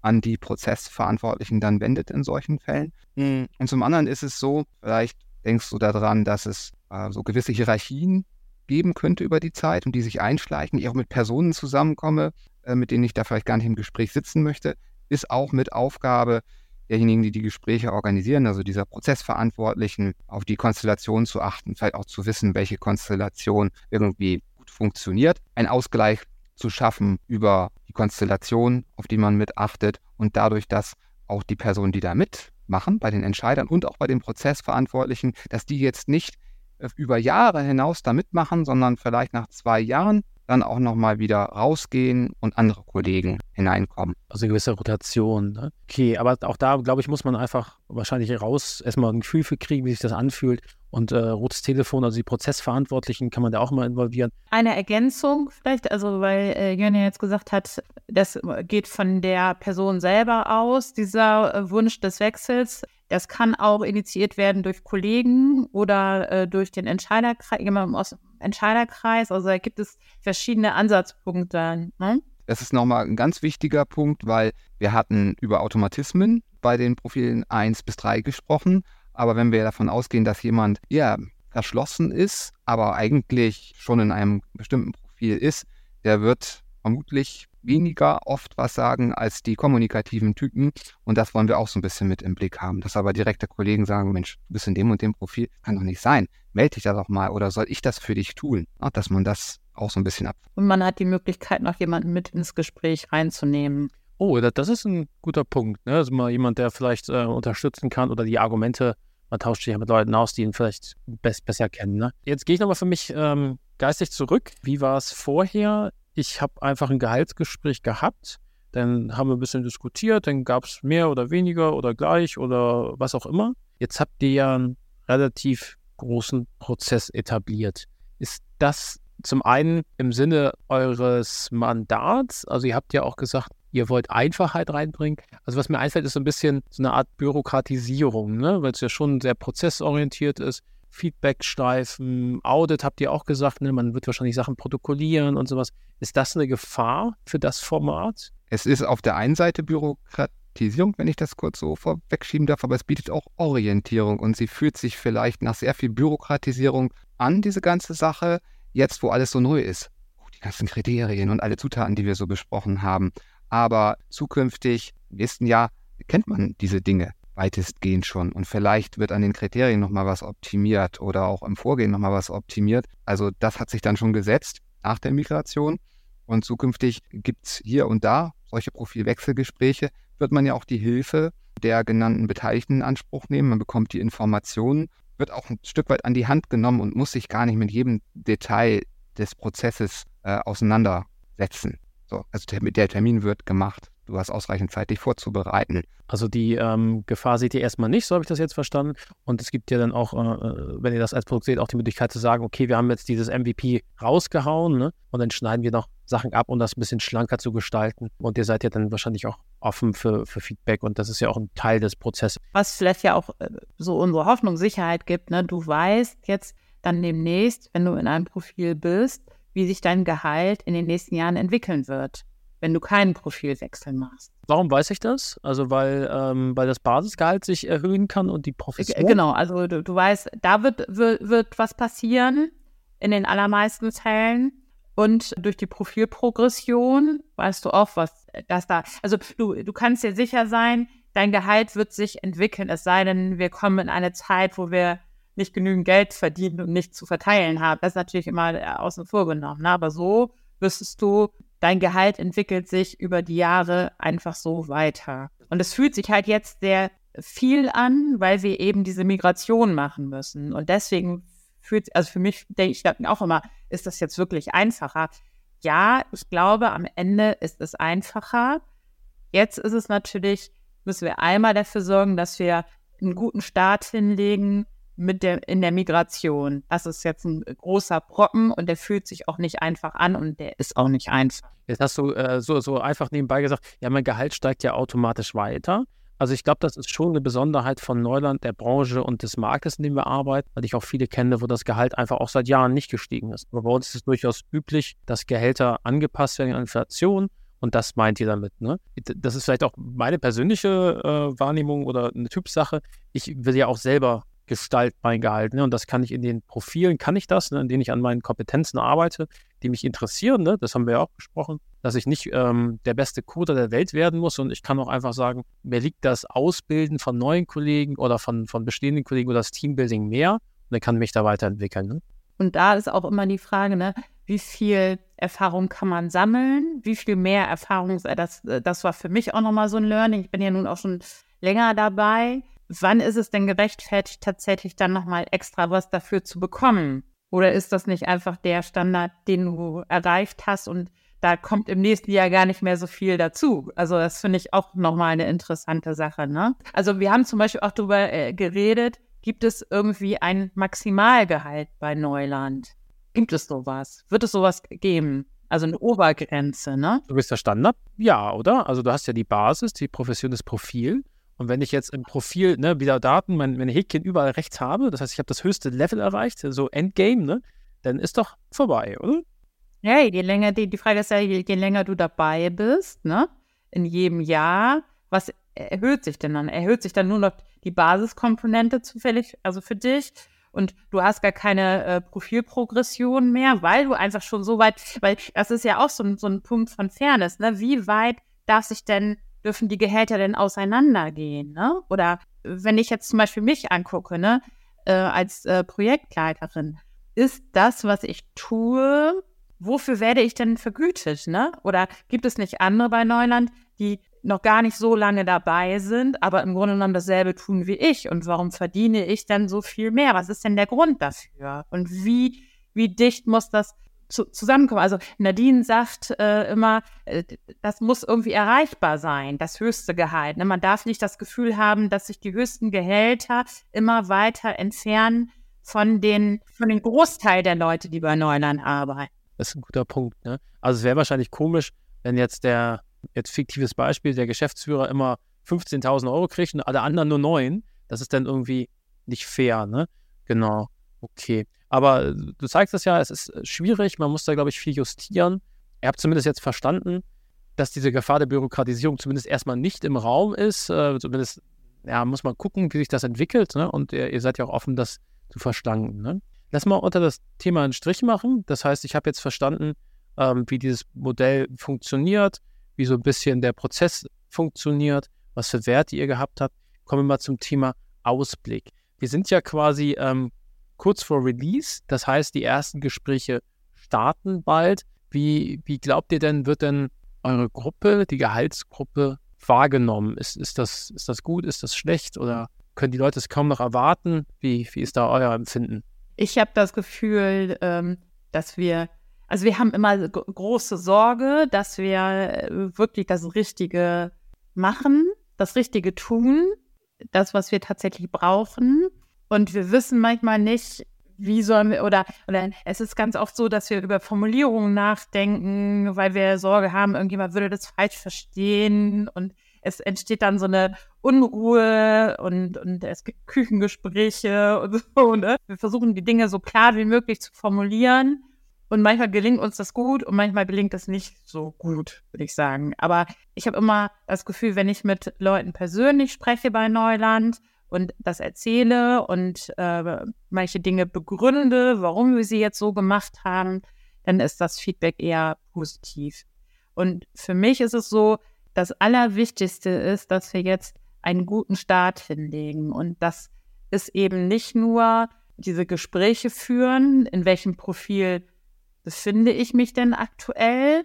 an die Prozessverantwortlichen dann wendet in solchen Fällen. Mhm. Und zum anderen ist es so, vielleicht denkst du daran, dass es äh, so gewisse Hierarchien geben könnte über die Zeit und die sich einschleichen, ich auch mit Personen zusammenkomme, äh, mit denen ich da vielleicht gar nicht im Gespräch sitzen möchte, ist auch mit Aufgabe derjenigen, die die Gespräche organisieren, also dieser Prozessverantwortlichen, auf die Konstellation zu achten, vielleicht auch zu wissen, welche Konstellation irgendwie gut funktioniert. Ein Ausgleich zu schaffen über die Konstellation, auf die man mit achtet und dadurch, dass auch die Personen, die da mitmachen, bei den Entscheidern und auch bei den Prozessverantwortlichen, dass die jetzt nicht äh, über Jahre hinaus da mitmachen, sondern vielleicht nach zwei Jahren dann auch nochmal wieder rausgehen und andere Kollegen hineinkommen. Also eine gewisse Rotation. Ne? Okay, aber auch da, glaube ich, muss man einfach wahrscheinlich raus erstmal ein Gefühl für kriegen, wie sich das anfühlt. Und äh, rotes Telefon, also die Prozessverantwortlichen, kann man da auch mal involvieren. Eine Ergänzung vielleicht, also weil äh, Jörn ja jetzt gesagt hat, das geht von der Person selber aus, dieser äh, Wunsch des Wechsels. Das kann auch initiiert werden durch Kollegen oder äh, durch den Entscheiderkreis, jemandem aus dem Entscheiderkreis. Also da gibt es verschiedene Ansatzpunkte. Ne? Das ist nochmal ein ganz wichtiger Punkt, weil wir hatten über Automatismen bei den Profilen 1 bis 3 gesprochen. Aber wenn wir davon ausgehen, dass jemand ja verschlossen ist, aber eigentlich schon in einem bestimmten Profil ist, der wird vermutlich weniger oft was sagen als die kommunikativen Typen. Und das wollen wir auch so ein bisschen mit im Blick haben. Dass aber direkte Kollegen sagen, Mensch, du bist in dem und dem Profil, kann doch nicht sein. Melde dich da doch mal oder soll ich das für dich tun? dass man das auch so ein bisschen ab. Und man hat die Möglichkeit, noch jemanden mit ins Gespräch reinzunehmen. Oh, das ist ein guter Punkt. Ne? Also mal jemand, der vielleicht äh, unterstützen kann oder die Argumente man tauscht sich ja mit Leuten aus, die ihn vielleicht best, besser kennen. Ne? Jetzt gehe ich nochmal für mich ähm, geistig zurück. Wie war es vorher? Ich habe einfach ein Gehaltsgespräch gehabt. Dann haben wir ein bisschen diskutiert, dann gab es mehr oder weniger oder gleich oder was auch immer. Jetzt habt ihr ja einen relativ großen Prozess etabliert. Ist das zum einen im Sinne eures Mandats, also ihr habt ja auch gesagt, ihr wollt Einfachheit reinbringen. Also was mir einfällt, ist so ein bisschen so eine Art Bürokratisierung, ne? weil es ja schon sehr prozessorientiert ist. Feedback-Streifen, Audit habt ihr auch gesagt, ne? man wird wahrscheinlich Sachen protokollieren und sowas. Ist das eine Gefahr für das Format? Es ist auf der einen Seite Bürokratisierung, wenn ich das kurz so vorwegschieben darf, aber es bietet auch Orientierung und sie fühlt sich vielleicht nach sehr viel Bürokratisierung an, diese ganze Sache, jetzt wo alles so neu ist. Oh, die ganzen Kriterien und alle Zutaten, die wir so besprochen haben. Aber zukünftig, im nächsten Jahr, kennt man diese Dinge weitestgehend schon. Und vielleicht wird an den Kriterien nochmal was optimiert oder auch im Vorgehen nochmal was optimiert. Also das hat sich dann schon gesetzt nach der Migration. Und zukünftig gibt es hier und da solche Profilwechselgespräche, wird man ja auch die Hilfe der genannten Beteiligten in Anspruch nehmen. Man bekommt die Informationen, wird auch ein Stück weit an die Hand genommen und muss sich gar nicht mit jedem Detail des Prozesses äh, auseinandersetzen. So, also der, der Termin wird gemacht. Du hast ausreichend Zeit, dich vorzubereiten. Also die ähm, Gefahr seht ihr erstmal nicht, so habe ich das jetzt verstanden. Und es gibt ja dann auch, äh, äh wenn ihr das als Produkt seht, auch die Möglichkeit zu sagen, okay, wir haben jetzt dieses MVP rausgehauen ne? und dann schneiden wir noch Sachen ab, um das ein bisschen schlanker zu gestalten. Und ihr seid ja dann wahrscheinlich auch offen für, für Feedback und das ist ja auch ein Teil des Prozesses. Was vielleicht ja auch äh, so unsere Hoffnung, Sicherheit gibt, ne? du weißt jetzt dann demnächst, wenn du in einem Profil bist, wie sich dein Gehalt in den nächsten Jahren entwickeln wird, wenn du keinen Profilwechsel machst. Warum weiß ich das? Also weil, ähm, weil das Basisgehalt sich erhöhen kann und die Profession? Genau, also du, du weißt, da wird, wird, wird was passieren in den allermeisten Fällen. Und durch die Profilprogression weißt du auch, was das da. Also du, du kannst dir sicher sein, dein Gehalt wird sich entwickeln, es sei denn, wir kommen in eine Zeit, wo wir nicht genügend Geld verdienen und nicht zu verteilen haben. Das ist natürlich immer außen vor genommen. Ne? Aber so wüsstest du, dein Gehalt entwickelt sich über die Jahre einfach so weiter. Und es fühlt sich halt jetzt sehr viel an, weil wir eben diese Migration machen müssen. Und deswegen fühlt, also für mich denke ich auch immer, ist das jetzt wirklich einfacher? Ja, ich glaube, am Ende ist es einfacher. Jetzt ist es natürlich, müssen wir einmal dafür sorgen, dass wir einen guten Start hinlegen mit der, in der Migration. Das ist jetzt ein großer Brocken und der fühlt sich auch nicht einfach an und der ist auch nicht einfach. Jetzt hast du äh, so, so einfach nebenbei gesagt, ja, mein Gehalt steigt ja automatisch weiter. Also ich glaube, das ist schon eine Besonderheit von Neuland, der Branche und des Marktes, in dem wir arbeiten, weil ich auch viele kenne, wo das Gehalt einfach auch seit Jahren nicht gestiegen ist. Aber bei uns ist es durchaus üblich, dass Gehälter angepasst werden an Inflation. Und das meint ihr damit, ne? Das ist vielleicht auch meine persönliche äh, Wahrnehmung oder eine Typsache. Ich will ja auch selber Gestalt mein Gehalt. Ne? Und das kann ich in den Profilen, kann ich das, ne? in denen ich an meinen Kompetenzen arbeite, die mich interessieren. Ne? Das haben wir ja auch besprochen, dass ich nicht ähm, der beste Coder der Welt werden muss. Und ich kann auch einfach sagen, mir liegt das Ausbilden von neuen Kollegen oder von, von bestehenden Kollegen oder das Teambuilding mehr. Und dann kann mich da weiterentwickeln. Ne? Und da ist auch immer die Frage, ne, wie viel Erfahrung kann man sammeln? Wie viel mehr Erfahrung, das, das war für mich auch nochmal so ein Learning. Ich bin ja nun auch schon länger dabei wann ist es denn gerechtfertigt, tatsächlich dann nochmal extra was dafür zu bekommen? Oder ist das nicht einfach der Standard, den du erreicht hast und da kommt im nächsten Jahr gar nicht mehr so viel dazu? Also das finde ich auch nochmal eine interessante Sache. Ne? Also wir haben zum Beispiel auch darüber äh, geredet, gibt es irgendwie ein Maximalgehalt bei Neuland? Gibt es sowas? Wird es sowas geben? Also eine Obergrenze, ne? Du bist der Standard? Ja, oder? Also du hast ja die Basis, die Profession, das Profil. Und wenn ich jetzt im Profil ne, wieder Daten, mein, meine Häkchen überall rechts habe, das heißt, ich habe das höchste Level erreicht, so Endgame, ne, dann ist doch vorbei, oder? Ja, je länger, die, die Frage ist ja, je, je länger du dabei bist, ne, in jedem Jahr, was erhöht sich denn dann? Erhöht sich dann nur noch die Basiskomponente zufällig, also für dich? Und du hast gar keine äh, Profilprogression mehr, weil du einfach schon so weit, weil das ist ja auch so, so ein Punkt von Fairness, ne? Wie weit darf sich denn dürfen die Gehälter denn auseinandergehen? Ne? Oder wenn ich jetzt zum Beispiel mich angucke, ne, äh, als äh, Projektleiterin, ist das, was ich tue, wofür werde ich denn vergütet? Ne? Oder gibt es nicht andere bei Neuland, die noch gar nicht so lange dabei sind, aber im Grunde genommen dasselbe tun wie ich? Und warum verdiene ich dann so viel mehr? Was ist denn der Grund dafür? Und wie, wie dicht muss das zu, zusammenkommen. Also Nadine sagt äh, immer, äh, das muss irgendwie erreichbar sein, das höchste Gehalt. Ne? Man darf nicht das Gefühl haben, dass sich die höchsten Gehälter immer weiter entfernen von den, von den Großteil der Leute, die bei Neuland arbeiten. Das ist ein guter Punkt. Ne? Also es wäre wahrscheinlich komisch, wenn jetzt der, jetzt fiktives Beispiel, der Geschäftsführer immer 15.000 Euro kriegt und alle anderen nur 9. Das ist dann irgendwie nicht fair, ne? Genau. Okay. Aber du zeigst es ja, es ist äh, schwierig, man muss da, glaube ich, viel justieren. Ihr habt zumindest jetzt verstanden, dass diese Gefahr der Bürokratisierung zumindest erstmal nicht im Raum ist. Äh, zumindest ja, muss man gucken, wie sich das entwickelt. Ne? Und ihr, ihr, seid ja auch offen, das zu verstanden. Ne? Lass mal unter das Thema einen Strich machen. Das heißt, ich habe jetzt verstanden, ähm, wie dieses Modell funktioniert, wie so ein bisschen der Prozess funktioniert, was für Werte ihr gehabt habt. Kommen wir mal zum Thema Ausblick. Wir sind ja quasi ähm, kurz vor Release. Das heißt, die ersten Gespräche starten bald. Wie, wie glaubt ihr denn, wird denn eure Gruppe, die Gehaltsgruppe, wahrgenommen? Ist, ist, das, ist das gut, ist das schlecht oder können die Leute es kaum noch erwarten? Wie, wie ist da euer Empfinden? Ich habe das Gefühl, ähm, dass wir, Also wir haben immer große Sorge, dass wir äh, wirklich das Richtige machen, das Richtige tun, das, was wir tatsächlich brauchen. Und wir wissen manchmal nicht, wie sollen wir, oder, oder es ist ganz oft so, dass wir über Formulierungen nachdenken, weil wir Sorge haben, irgendjemand würde das falsch verstehen und es entsteht dann so eine Unruhe und, und es gibt Küchengespräche und so. Ne? Wir versuchen die Dinge so klar wie möglich zu formulieren. Und manchmal gelingt uns das gut und manchmal gelingt es nicht so gut, würde ich sagen. Aber ich habe immer das Gefühl, wenn ich mit Leuten persönlich spreche bei Neuland und das erzähle und äh, manche Dinge begründe, warum wir sie jetzt so gemacht haben, dann ist das Feedback eher positiv. Und für mich ist es so, das Allerwichtigste ist, dass wir jetzt einen guten Start hinlegen. Und das ist eben nicht nur diese Gespräche führen, in welchem Profil befinde ich mich denn aktuell,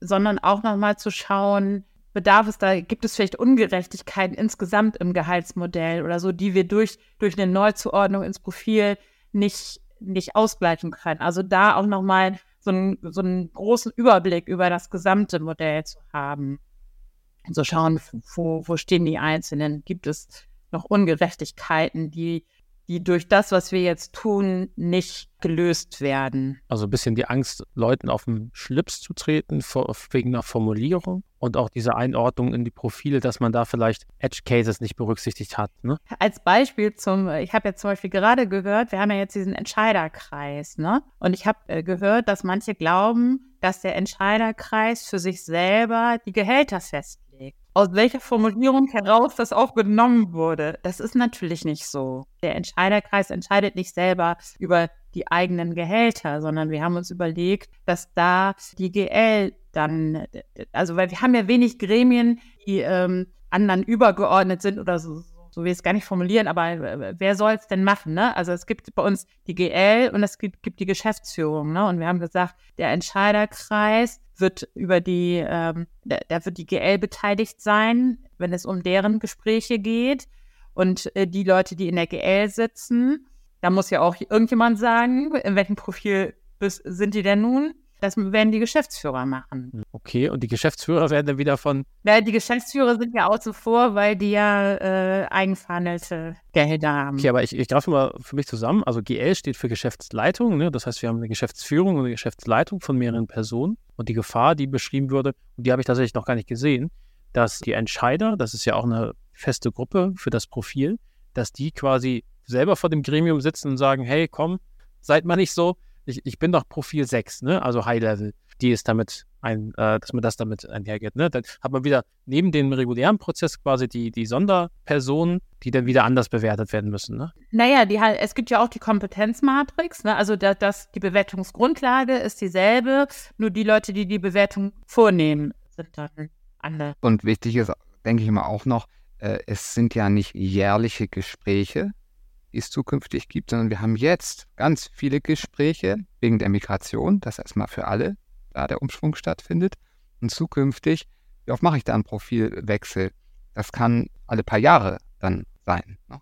sondern auch nochmal zu schauen, bedarf es da, gibt es vielleicht Ungerechtigkeiten insgesamt im Gehaltsmodell oder so, die wir durch, durch eine Neuzuordnung ins Profil nicht, nicht ausgleichen können. Also da auch nochmal so einen, so einen großen Überblick über das gesamte Modell zu haben so schauen, wo, wo stehen die Einzelnen? Gibt es noch Ungerechtigkeiten, die, die durch das, was wir jetzt tun, nicht gelöst werden? Also ein bisschen die Angst, Leuten auf den Schlips zu treten, wegen einer Formulierung und auch diese Einordnung in die Profile, dass man da vielleicht Edge Cases nicht berücksichtigt hat. Ne? Als Beispiel zum, ich habe jetzt zum Beispiel gerade gehört, wir haben ja jetzt diesen Entscheiderkreis, ne? Und ich habe äh, gehört, dass manche glauben, dass der Entscheiderkreis für sich selber die Gehälter festlegt aus welcher Formulierung heraus das auch genommen wurde. Das ist natürlich nicht so. Der Entscheiderkreis entscheidet nicht selber über die eigenen Gehälter, sondern wir haben uns überlegt, dass da die GL dann, also weil wir haben ja wenig Gremien, die ähm, anderen übergeordnet sind oder so, so will ich es gar nicht formulieren, aber äh, wer soll es denn machen? Ne? Also es gibt bei uns die GL und es gibt, gibt die Geschäftsführung. Ne? Und wir haben gesagt, der Entscheiderkreis wird über die, ähm, da, wird die GL beteiligt sein, wenn es um deren Gespräche geht. Und äh, die Leute, die in der GL sitzen, da muss ja auch irgendjemand sagen, in welchem Profil sind die denn nun? Das werden die Geschäftsführer machen. Okay, und die Geschäftsführer werden dann wieder von. Ja, die Geschäftsführer sind ja außen vor, weil die ja äh, eigenverhandelte Gehälter haben. Okay, aber ich, ich greife mal für mich zusammen. Also GL steht für Geschäftsleitung. Ne? Das heißt, wir haben eine Geschäftsführung und eine Geschäftsleitung von mehreren Personen. Und die Gefahr, die beschrieben wurde, und die habe ich tatsächlich noch gar nicht gesehen, dass die Entscheider, das ist ja auch eine feste Gruppe für das Profil, dass die quasi selber vor dem Gremium sitzen und sagen, hey, komm, seid mal nicht so, ich, ich bin doch Profil 6, ne? also High Level, die ist damit ein, äh, dass man das damit einhergeht. Ne? Dann hat man wieder neben dem regulären Prozess quasi die, die Sonderpersonen, die dann wieder anders bewertet werden müssen. Ne? Naja, die, es gibt ja auch die Kompetenzmatrix, ne? also da, das, die Bewertungsgrundlage ist dieselbe, nur die Leute, die die Bewertung vornehmen, sind dann andere. Und wichtig ist, denke ich mal auch noch, äh, es sind ja nicht jährliche Gespräche, die es zukünftig gibt, sondern wir haben jetzt ganz viele Gespräche wegen der Migration, das erstmal für alle, da der Umschwung stattfindet. Und zukünftig, wie oft mache ich da einen Profilwechsel? Das kann alle paar Jahre dann sein. Ne?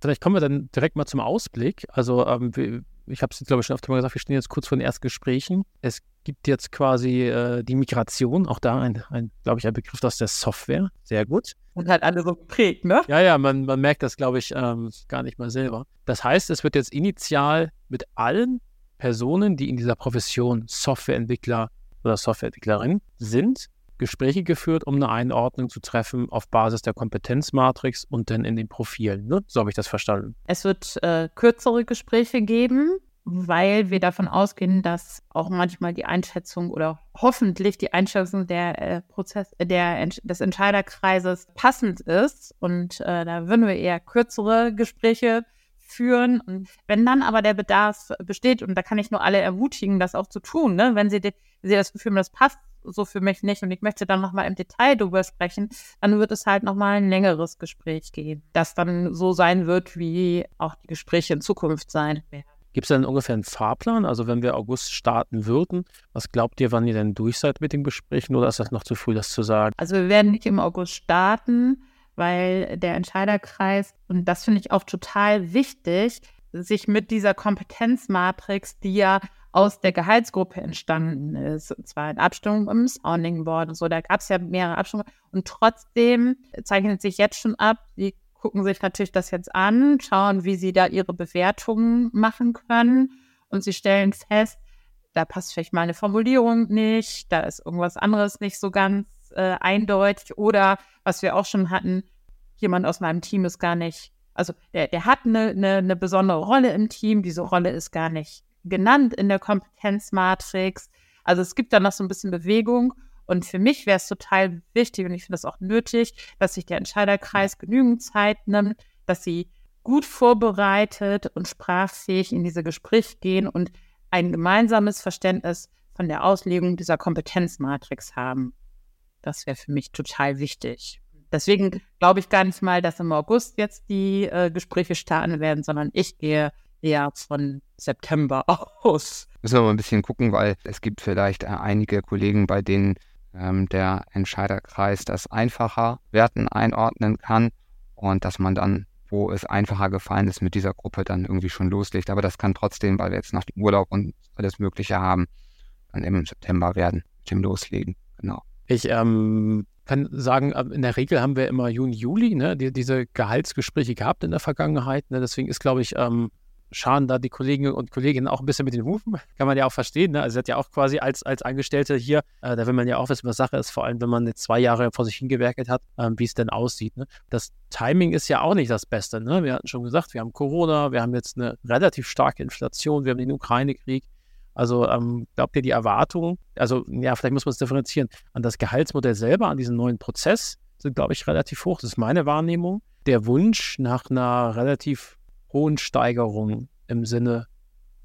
Vielleicht kommen wir dann direkt mal zum Ausblick. Also ähm, wir, ich habe es, glaube ich, schon öfter mal gesagt, wir stehen jetzt kurz vor den ersten Gesprächen. Es gibt jetzt quasi äh, die Migration, auch da ein, ein glaube ich, ein Begriff aus der Software. Sehr gut. Und halt alle so geprägt, ne? Ja, ja, man, man merkt das, glaube ich, ähm, gar nicht mal selber. Das heißt, es wird jetzt initial mit allen Personen, die in dieser Profession Softwareentwickler oder Softwareentwicklerin sind, Gespräche geführt, um eine Einordnung zu treffen auf Basis der Kompetenzmatrix und dann in den Profilen. Ne? So habe ich das verstanden. Es wird äh, kürzere Gespräche geben, weil wir davon ausgehen, dass auch manchmal die Einschätzung oder hoffentlich die Einschätzung der äh, Prozess, äh, der, des Entscheiderkreises passend ist. Und äh, da würden wir eher kürzere Gespräche führen. Und wenn dann aber der Bedarf besteht, und da kann ich nur alle ermutigen, das auch zu tun, ne? wenn sie, wenn sie das Gefühl haben, das passt so für mich nicht und ich möchte dann nochmal im Detail drüber sprechen, dann wird es halt nochmal ein längeres Gespräch geben, das dann so sein wird, wie auch die Gespräche in Zukunft sein werden. Gibt es denn ungefähr einen Fahrplan? Also wenn wir August starten würden, was glaubt ihr, wann ihr denn durch seid mit den Gesprächen oder ist das noch zu früh, das zu sagen? Also wir werden nicht im August starten, weil der Entscheiderkreis, und das finde ich auch total wichtig, sich mit dieser Kompetenzmatrix, die ja aus der Gehaltsgruppe entstanden ist. Und zwar in Abstimmung im Sounding Board und so. Da gab es ja mehrere Abstimmungen. Und trotzdem zeichnet sich jetzt schon ab, die gucken sich natürlich das jetzt an, schauen, wie sie da ihre Bewertungen machen können. Und sie stellen fest, da passt vielleicht mal eine Formulierung nicht, da ist irgendwas anderes nicht so ganz äh, eindeutig. Oder was wir auch schon hatten, jemand aus meinem Team ist gar nicht, also der, der hat eine, eine, eine besondere Rolle im Team, diese Rolle ist gar nicht genannt in der Kompetenzmatrix. Also es gibt da noch so ein bisschen Bewegung. Und für mich wäre es total wichtig und ich finde es auch nötig, dass sich der Entscheiderkreis genügend Zeit nimmt, dass sie gut vorbereitet und sprachfähig in diese Gespräche gehen und ein gemeinsames Verständnis von der Auslegung dieser Kompetenzmatrix haben. Das wäre für mich total wichtig. Deswegen glaube ich gar nicht mal, dass im August jetzt die äh, Gespräche starten werden, sondern ich gehe eher von September aus. Müssen wir mal ein bisschen gucken, weil es gibt vielleicht äh, einige Kollegen, bei denen ähm, der Entscheiderkreis das einfacher Werten einordnen kann und dass man dann, wo es einfacher gefallen ist, mit dieser Gruppe dann irgendwie schon loslegt. Aber das kann trotzdem, weil wir jetzt nach dem Urlaub und alles Mögliche haben, dann im September werden mit dem Loslegen. Genau. Ich ähm, kann sagen, äh, in der Regel haben wir immer Juni, Juli ne, die, diese Gehaltsgespräche gehabt in der Vergangenheit. Ne, deswegen ist, glaube ich, ähm, scharen da die Kollegen und Kolleginnen auch ein bisschen mit den Hufen. Kann man ja auch verstehen. Ne? Also, sie hat ja auch quasi als, als Angestellte hier, äh, da will man ja auch wissen, was Sache ist, vor allem wenn man jetzt zwei Jahre vor sich hingewerkelt hat, ähm, wie es denn aussieht. Ne? Das Timing ist ja auch nicht das Beste. Ne? Wir hatten schon gesagt, wir haben Corona, wir haben jetzt eine relativ starke Inflation, wir haben den Ukraine-Krieg. Also ähm, glaubt ihr die Erwartungen, also ja, vielleicht muss man es differenzieren, an das Gehaltsmodell selber, an diesen neuen Prozess, sind, glaube ich, relativ hoch. Das ist meine Wahrnehmung. Der Wunsch nach einer relativ hohen Steigerungen im Sinne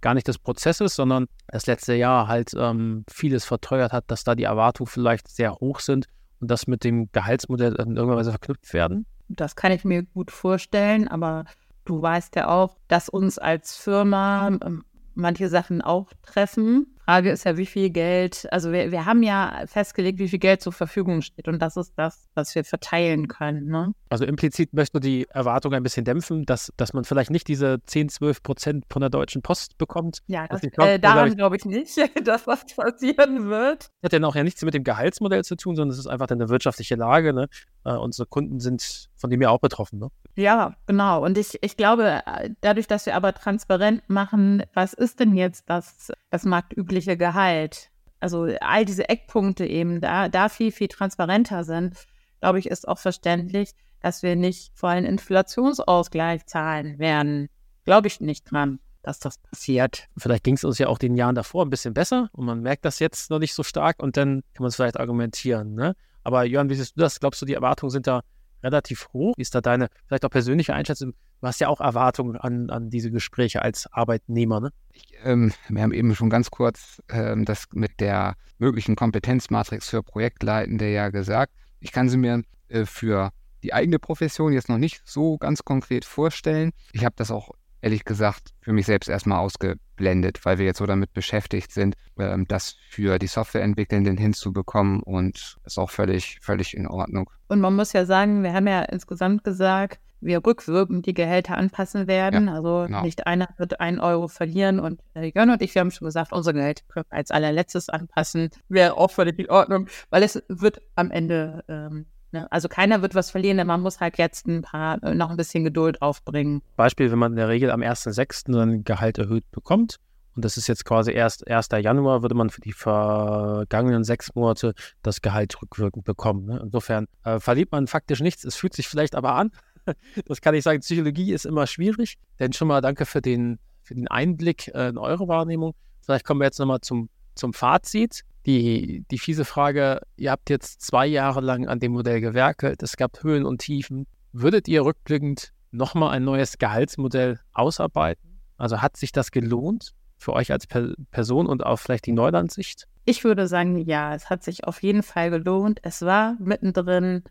gar nicht des Prozesses, sondern das letzte Jahr halt ähm, vieles verteuert hat, dass da die Erwartungen vielleicht sehr hoch sind und das mit dem Gehaltsmodell in irgendeiner Weise verknüpft werden? Das kann ich mir gut vorstellen, aber du weißt ja auch, dass uns als Firma ähm, manche Sachen auch treffen. Frage ist ja, wie viel Geld, also wir, wir haben ja festgelegt, wie viel Geld zur Verfügung steht und das ist das, was wir verteilen können. Ne? Also implizit möchte die Erwartung ein bisschen dämpfen, dass, dass man vielleicht nicht diese 10, 12 Prozent von der Deutschen Post bekommt. Ja, das, glaub, äh, daran glaube ich nicht, dass was passieren wird. Hat ja auch ja nichts mit dem Gehaltsmodell zu tun, sondern es ist einfach eine wirtschaftliche Lage. Ne? Äh, unsere Kunden sind von dem ja auch betroffen. Ne? Ja, genau. Und ich, ich glaube, äh, dadurch, dass wir aber transparent machen, was ist denn jetzt das, das marktübliche Gehalt? Also all diese Eckpunkte eben da, da viel, viel transparenter sind, glaube ich, ist auch verständlich, dass wir nicht vollen Inflationsausgleich zahlen werden. Glaube ich nicht dran dass das passiert. Vielleicht ging es uns ja auch den Jahren davor ein bisschen besser und man merkt das jetzt noch nicht so stark und dann kann man es vielleicht argumentieren. Ne? Aber Jörn, wie siehst du das? Glaubst du, die Erwartungen sind da relativ hoch. Wie ist da deine vielleicht auch persönliche Einschätzung? Du hast ja auch Erwartungen an, an diese Gespräche als Arbeitnehmer, ne? Ich, ähm, wir haben eben schon ganz kurz ähm, das mit der möglichen Kompetenzmatrix für Projektleitende ja gesagt. Ich kann sie mir äh, für die eigene Profession jetzt noch nicht so ganz konkret vorstellen. Ich habe das auch ehrlich gesagt für mich selbst erstmal ausgeblendet, weil wir jetzt so damit beschäftigt sind, ähm, das für die Softwareentwicklenden hinzubekommen und ist auch völlig, völlig in Ordnung. Und man muss ja sagen, wir haben ja insgesamt gesagt, wir rückwirkend die Gehälter anpassen werden. Ja, also genau. nicht einer wird einen Euro verlieren und äh, Jörn und ich, wir haben schon gesagt, unser Gehalt können wir als allerletztes anpassen. Wäre auch völlig in Ordnung, weil es wird am Ende ähm, Ne? Also keiner wird was verlieren, man muss halt jetzt ein paar, äh, noch ein bisschen Geduld aufbringen. Beispiel, wenn man in der Regel am 1.6. sein Gehalt erhöht bekommt, und das ist jetzt quasi erst 1. Januar, würde man für die vergangenen sechs Monate das Gehalt rückwirkend bekommen. Ne? Insofern äh, verliert man faktisch nichts. Es fühlt sich vielleicht aber an. das kann ich sagen. Psychologie ist immer schwierig. Denn schon mal danke für den, für den Einblick äh, in eure Wahrnehmung. Vielleicht kommen wir jetzt nochmal zum, zum Fazit die, die fiese Frage, ihr habt jetzt zwei Jahre lang an dem Modell gewerkelt, es gab Höhen und Tiefen. Würdet ihr rückblickend nochmal ein neues Gehaltsmodell ausarbeiten? Also hat sich das gelohnt für euch als per Person und auch vielleicht die Neulandsicht? Ich würde sagen, ja, es hat sich auf jeden Fall gelohnt. Es war mittendrin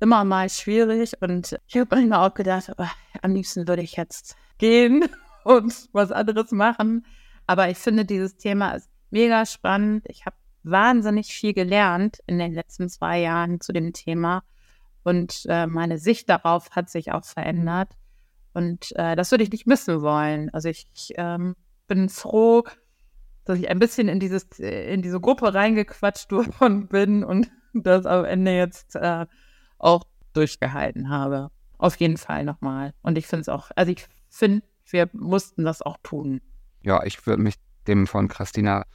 immer mal schwierig und ich habe mir auch gedacht, oh, am liebsten würde ich jetzt gehen und was anderes machen. Aber ich finde, dieses Thema ist mega spannend. Ich habe wahnsinnig viel gelernt in den letzten zwei Jahren zu dem Thema. Und äh, meine Sicht darauf hat sich auch verändert. Und äh, das würde ich nicht missen wollen. Also ich ähm, bin froh, dass ich ein bisschen in dieses, in diese Gruppe reingequatscht worden bin und das am Ende jetzt äh, auch durchgehalten habe. Auf jeden Fall nochmal. Und ich finde es auch, also ich finde, wir mussten das auch tun. Ja, ich würde mich dem von Christina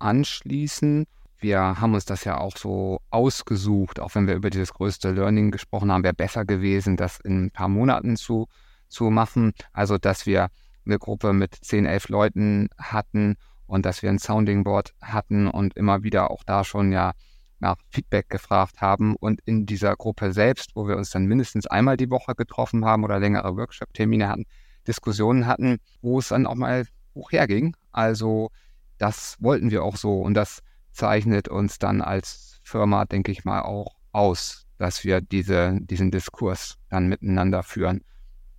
anschließen. Wir haben uns das ja auch so ausgesucht, auch wenn wir über dieses größte Learning gesprochen haben, wäre besser gewesen, das in ein paar Monaten zu, zu machen. Also, dass wir eine Gruppe mit 10, 11 Leuten hatten und dass wir ein Sounding Board hatten und immer wieder auch da schon ja nach Feedback gefragt haben und in dieser Gruppe selbst, wo wir uns dann mindestens einmal die Woche getroffen haben oder längere Workshop-Termine hatten, Diskussionen hatten, wo es dann auch mal hoch herging. Also das wollten wir auch so und das zeichnet uns dann als Firma, denke ich mal, auch aus, dass wir diese, diesen Diskurs dann miteinander führen,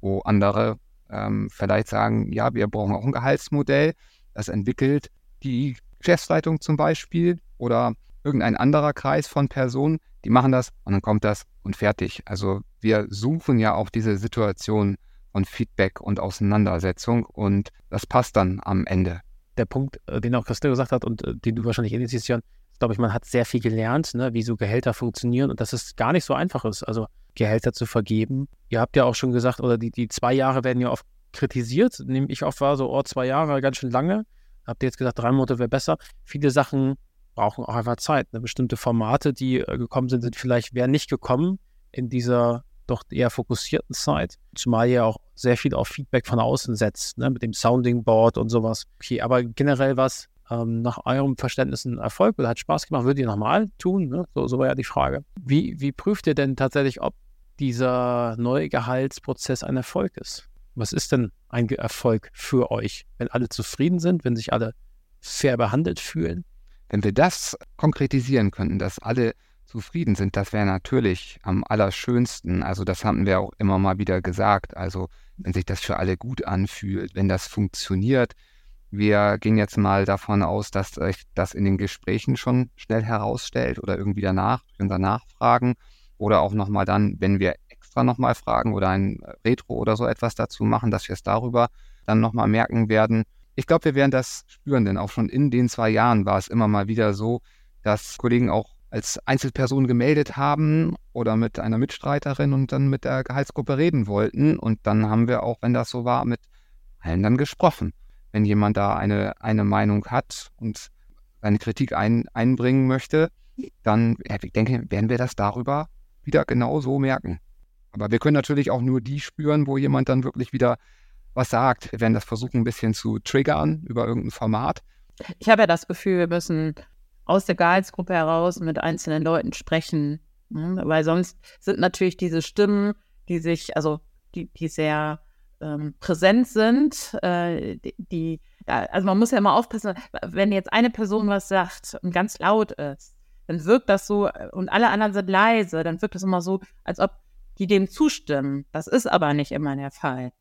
wo andere ähm, vielleicht sagen, ja, wir brauchen auch ein Gehaltsmodell, das entwickelt die Geschäftsleitung zum Beispiel oder irgendein anderer Kreis von Personen, die machen das und dann kommt das und fertig. Also wir suchen ja auch diese Situation von Feedback und Auseinandersetzung und das passt dann am Ende. Der Punkt, äh, den auch Christel gesagt hat und äh, den du wahrscheinlich siehst, Jan, glaube ich, man hat sehr viel gelernt, ne, wie so Gehälter funktionieren und dass es gar nicht so einfach ist, also Gehälter zu vergeben. Ihr habt ja auch schon gesagt, oder die, die zwei Jahre werden ja oft kritisiert, nehme ich oft wahr, so, oh, zwei Jahre, ganz schön lange. Habt ihr jetzt gesagt, drei Monate wäre besser. Viele Sachen brauchen auch einfach Zeit. Ne? Bestimmte Formate, die äh, gekommen sind, sind vielleicht, wären nicht gekommen in dieser doch eher fokussierten Zeit. Zumal ihr auch sehr viel auf Feedback von außen setzt, ne? mit dem Sounding Board und sowas. Okay, aber generell was ähm, nach eurem Verständnis ein Erfolg oder hat Spaß gemacht, würdet ihr nochmal tun? Ne? So, so war ja die Frage. Wie, wie prüft ihr denn tatsächlich, ob dieser neue Gehaltsprozess ein Erfolg ist? Was ist denn ein Erfolg für euch, wenn alle zufrieden sind, wenn sich alle fair behandelt fühlen? Wenn wir das konkretisieren könnten, dass alle zufrieden sind, das wäre natürlich am allerschönsten. Also das hatten wir auch immer mal wieder gesagt. Also wenn sich das für alle gut anfühlt, wenn das funktioniert. Wir gehen jetzt mal davon aus, dass sich das in den Gesprächen schon schnell herausstellt oder irgendwie danach, durch unser Nachfragen oder auch nochmal dann, wenn wir extra nochmal fragen oder ein Retro oder so etwas dazu machen, dass wir es darüber dann nochmal merken werden, ich glaube, wir werden das spüren, denn auch schon in den zwei Jahren war es immer mal wieder so, dass Kollegen auch als Einzelperson gemeldet haben oder mit einer Mitstreiterin und dann mit der Gehaltsgruppe reden wollten. Und dann haben wir auch, wenn das so war, mit allen dann gesprochen. Wenn jemand da eine, eine Meinung hat und seine Kritik ein, einbringen möchte, dann, ich denke, werden wir das darüber wieder genau so merken. Aber wir können natürlich auch nur die spüren, wo jemand dann wirklich wieder was sagt. Wir werden das versuchen, ein bisschen zu triggern über irgendein Format. Ich habe ja das Gefühl, wir müssen aus der Gehaltsgruppe heraus mit einzelnen Leuten sprechen. Ne? Weil sonst sind natürlich diese Stimmen, die sich, also die, die sehr ähm, präsent sind, äh, die, die ja, also man muss ja immer aufpassen, wenn jetzt eine Person was sagt und ganz laut ist, dann wirkt das so, und alle anderen sind leise, dann wirkt das immer so, als ob die dem zustimmen. Das ist aber nicht immer der Fall.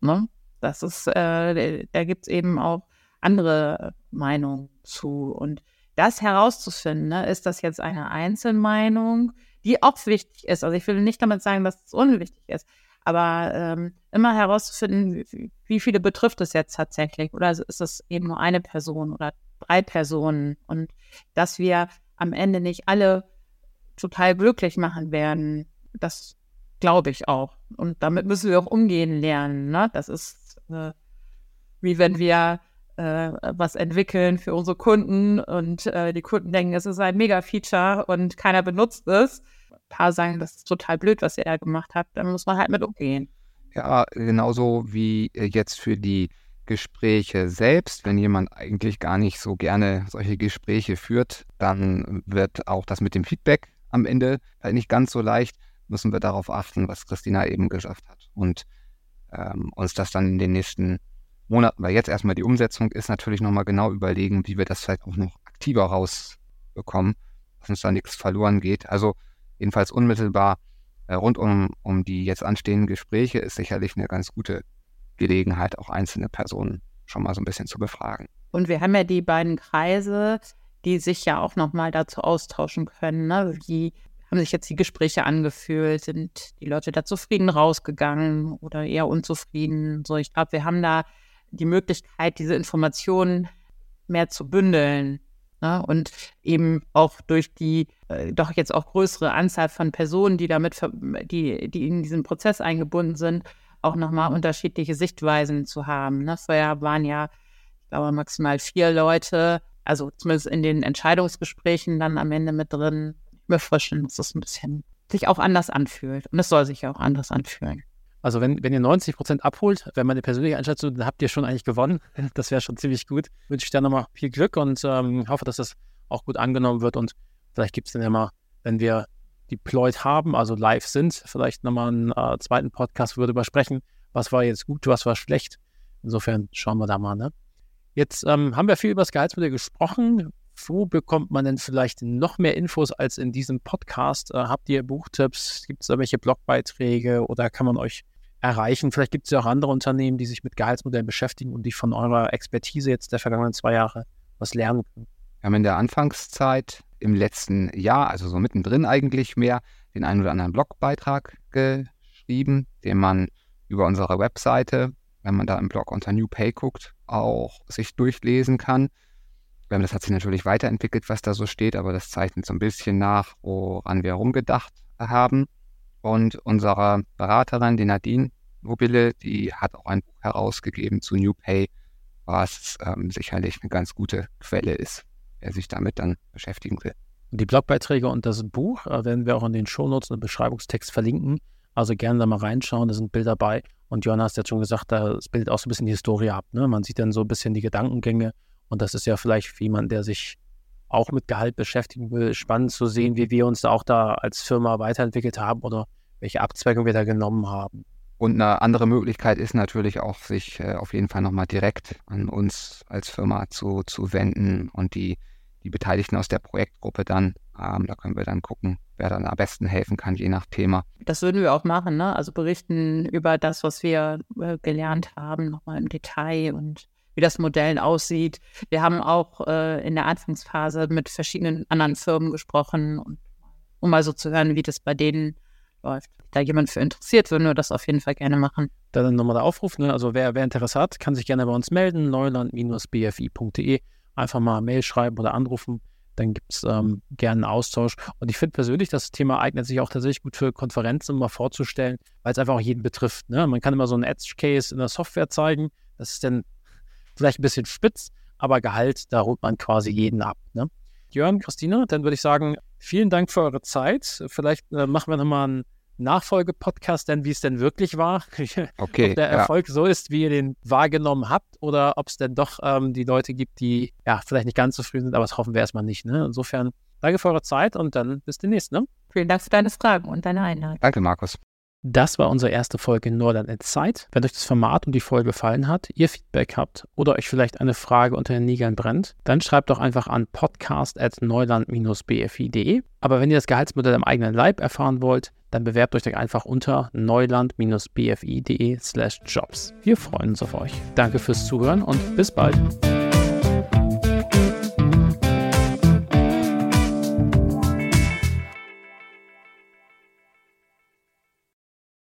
Ne? Das ist, äh, da gibt es eben auch andere Meinungen zu. Und das herauszufinden, ne, ist das jetzt eine Einzelmeinung, die auch wichtig ist. Also ich will nicht damit sagen, dass es unwichtig ist, aber ähm, immer herauszufinden, wie, wie viele betrifft es jetzt tatsächlich oder ist es eben nur eine Person oder drei Personen und dass wir am Ende nicht alle total glücklich machen werden, das glaube ich auch. Und damit müssen wir auch umgehen lernen. Ne? Das ist äh, wie wenn wir äh, was entwickeln für unsere Kunden und äh, die Kunden denken, es ist ein Mega-Feature und keiner benutzt es. Ein paar sagen, das ist total blöd, was ihr da gemacht habt. Dann muss man halt mit umgehen. Ja, genauso wie äh, jetzt für die Gespräche selbst, wenn jemand eigentlich gar nicht so gerne solche Gespräche führt, dann wird auch das mit dem Feedback am Ende halt nicht ganz so leicht müssen wir darauf achten, was Christina eben gesagt hat. Und ähm, uns das dann in den nächsten Monaten, weil jetzt erstmal die Umsetzung ist, natürlich nochmal genau überlegen, wie wir das vielleicht auch noch aktiver rausbekommen, dass uns da nichts verloren geht. Also jedenfalls unmittelbar äh, rund um, um die jetzt anstehenden Gespräche ist sicherlich eine ganz gute Gelegenheit, auch einzelne Personen schon mal so ein bisschen zu befragen. Und wir haben ja die beiden Kreise, die sich ja auch nochmal dazu austauschen können. Ne? Wie haben sich jetzt die Gespräche angefühlt? Sind die Leute da zufrieden rausgegangen oder eher unzufrieden? So, ich glaube, wir haben da die Möglichkeit, diese Informationen mehr zu bündeln. Ne? Und eben auch durch die äh, doch jetzt auch größere Anzahl von Personen, die damit, die, die in diesen Prozess eingebunden sind, auch nochmal unterschiedliche Sichtweisen zu haben. Ne? Vorher waren ja, ich glaube, maximal vier Leute, also zumindest in den Entscheidungsgesprächen dann am Ende mit drin. Ich mir vorstellen, dass das ein bisschen sich auch anders anfühlt. Und es soll sich ja auch anders anfühlen. Also wenn, wenn ihr 90 Prozent abholt, wenn meine persönliche Einschätzung, dann habt ihr schon eigentlich gewonnen. Das wäre schon ziemlich gut. Wünsche ich dir nochmal viel Glück und ähm, hoffe, dass das auch gut angenommen wird. Und vielleicht gibt es dann ja mal, wenn wir deployed haben, also live sind, vielleicht nochmal einen äh, zweiten Podcast, wo wir darüber sprechen, was war jetzt gut, was war schlecht. Insofern schauen wir da mal. Ne? Jetzt ähm, haben wir viel über das Gehaltsmodell gesprochen. Wo bekommt man denn vielleicht noch mehr Infos als in diesem Podcast? Äh, habt ihr Buchtipps? Gibt es da welche Blogbeiträge oder kann man euch erreichen? Vielleicht gibt es ja auch andere Unternehmen, die sich mit Gehaltsmodellen beschäftigen und die von eurer Expertise jetzt der vergangenen zwei Jahre was lernen können. Wir haben in der Anfangszeit im letzten Jahr, also so mittendrin eigentlich mehr, den einen oder anderen Blogbeitrag geschrieben, den man über unsere Webseite, wenn man da im Blog unter New Pay guckt, auch sich durchlesen kann. Das hat sich natürlich weiterentwickelt, was da so steht, aber das zeichnet so ein bisschen nach, woran wir rumgedacht haben. Und unsere Beraterin, die Nadine Mobile, die hat auch ein Buch herausgegeben zu New Pay, was ähm, sicherlich eine ganz gute Quelle ist, wer sich damit dann beschäftigen will. Die Blogbeiträge und das Buch äh, werden wir auch in den Shownotes und Beschreibungstext verlinken. Also gerne da mal reinschauen, da sind Bilder bei. Und Jonas hat ja schon gesagt, das bildet auch so ein bisschen die Historie ab. Ne? Man sieht dann so ein bisschen die Gedankengänge und das ist ja vielleicht für jemanden, der sich auch mit Gehalt beschäftigen will, spannend zu sehen, wie wir uns da auch da als Firma weiterentwickelt haben oder welche Abzweigung wir da genommen haben. Und eine andere Möglichkeit ist natürlich auch, sich äh, auf jeden Fall nochmal direkt an uns als Firma zu, zu wenden und die, die Beteiligten aus der Projektgruppe dann, ähm, da können wir dann gucken, wer dann am besten helfen kann, je nach Thema. Das würden wir auch machen, ne? Also berichten über das, was wir äh, gelernt haben, nochmal im Detail und wie das Modell aussieht. Wir haben auch äh, in der Anfangsphase mit verschiedenen anderen Firmen gesprochen, um mal so zu hören, wie das bei denen läuft. Da jemand für interessiert, würden wir das auf jeden Fall gerne machen. Dann nochmal der Aufruf, ne? also wer, wer Interesse hat, kann sich gerne bei uns melden, neuland-bfi.de. Einfach mal Mail schreiben oder anrufen dann gibt es ähm, gerne einen Austausch. Und ich finde persönlich, das Thema eignet sich auch tatsächlich gut für Konferenzen, um mal vorzustellen, weil es einfach auch jeden betrifft. Ne? Man kann immer so einen Edge-Case in der Software zeigen. Das ist dann vielleicht ein bisschen spitz, aber Gehalt, da holt man quasi jeden ab. Ne? Jörn, Christine, dann würde ich sagen, vielen Dank für eure Zeit. Vielleicht äh, machen wir nochmal einen Nachfolgepodcast, denn wie es denn wirklich war. Okay. ob der Erfolg ja. so ist, wie ihr den wahrgenommen habt, oder ob es denn doch ähm, die Leute gibt, die ja vielleicht nicht ganz zufrieden sind, aber das hoffen wir erstmal nicht. Ne? Insofern danke für eure Zeit und dann bis demnächst. Ne? Vielen Dank für deine Fragen und deine Einladung. Danke, Markus. Das war unsere erste Folge Northern Insight. Wenn euch das Format und die Folge gefallen hat, ihr Feedback habt oder euch vielleicht eine Frage unter den Nägeln brennt, dann schreibt doch einfach an podcast.neuland-bfi.de. Aber wenn ihr das Gehaltsmodell am eigenen Leib erfahren wollt, dann bewerbt euch einfach unter neuland-bfi.de slash jobs. Wir freuen uns auf euch. Danke fürs Zuhören und bis bald.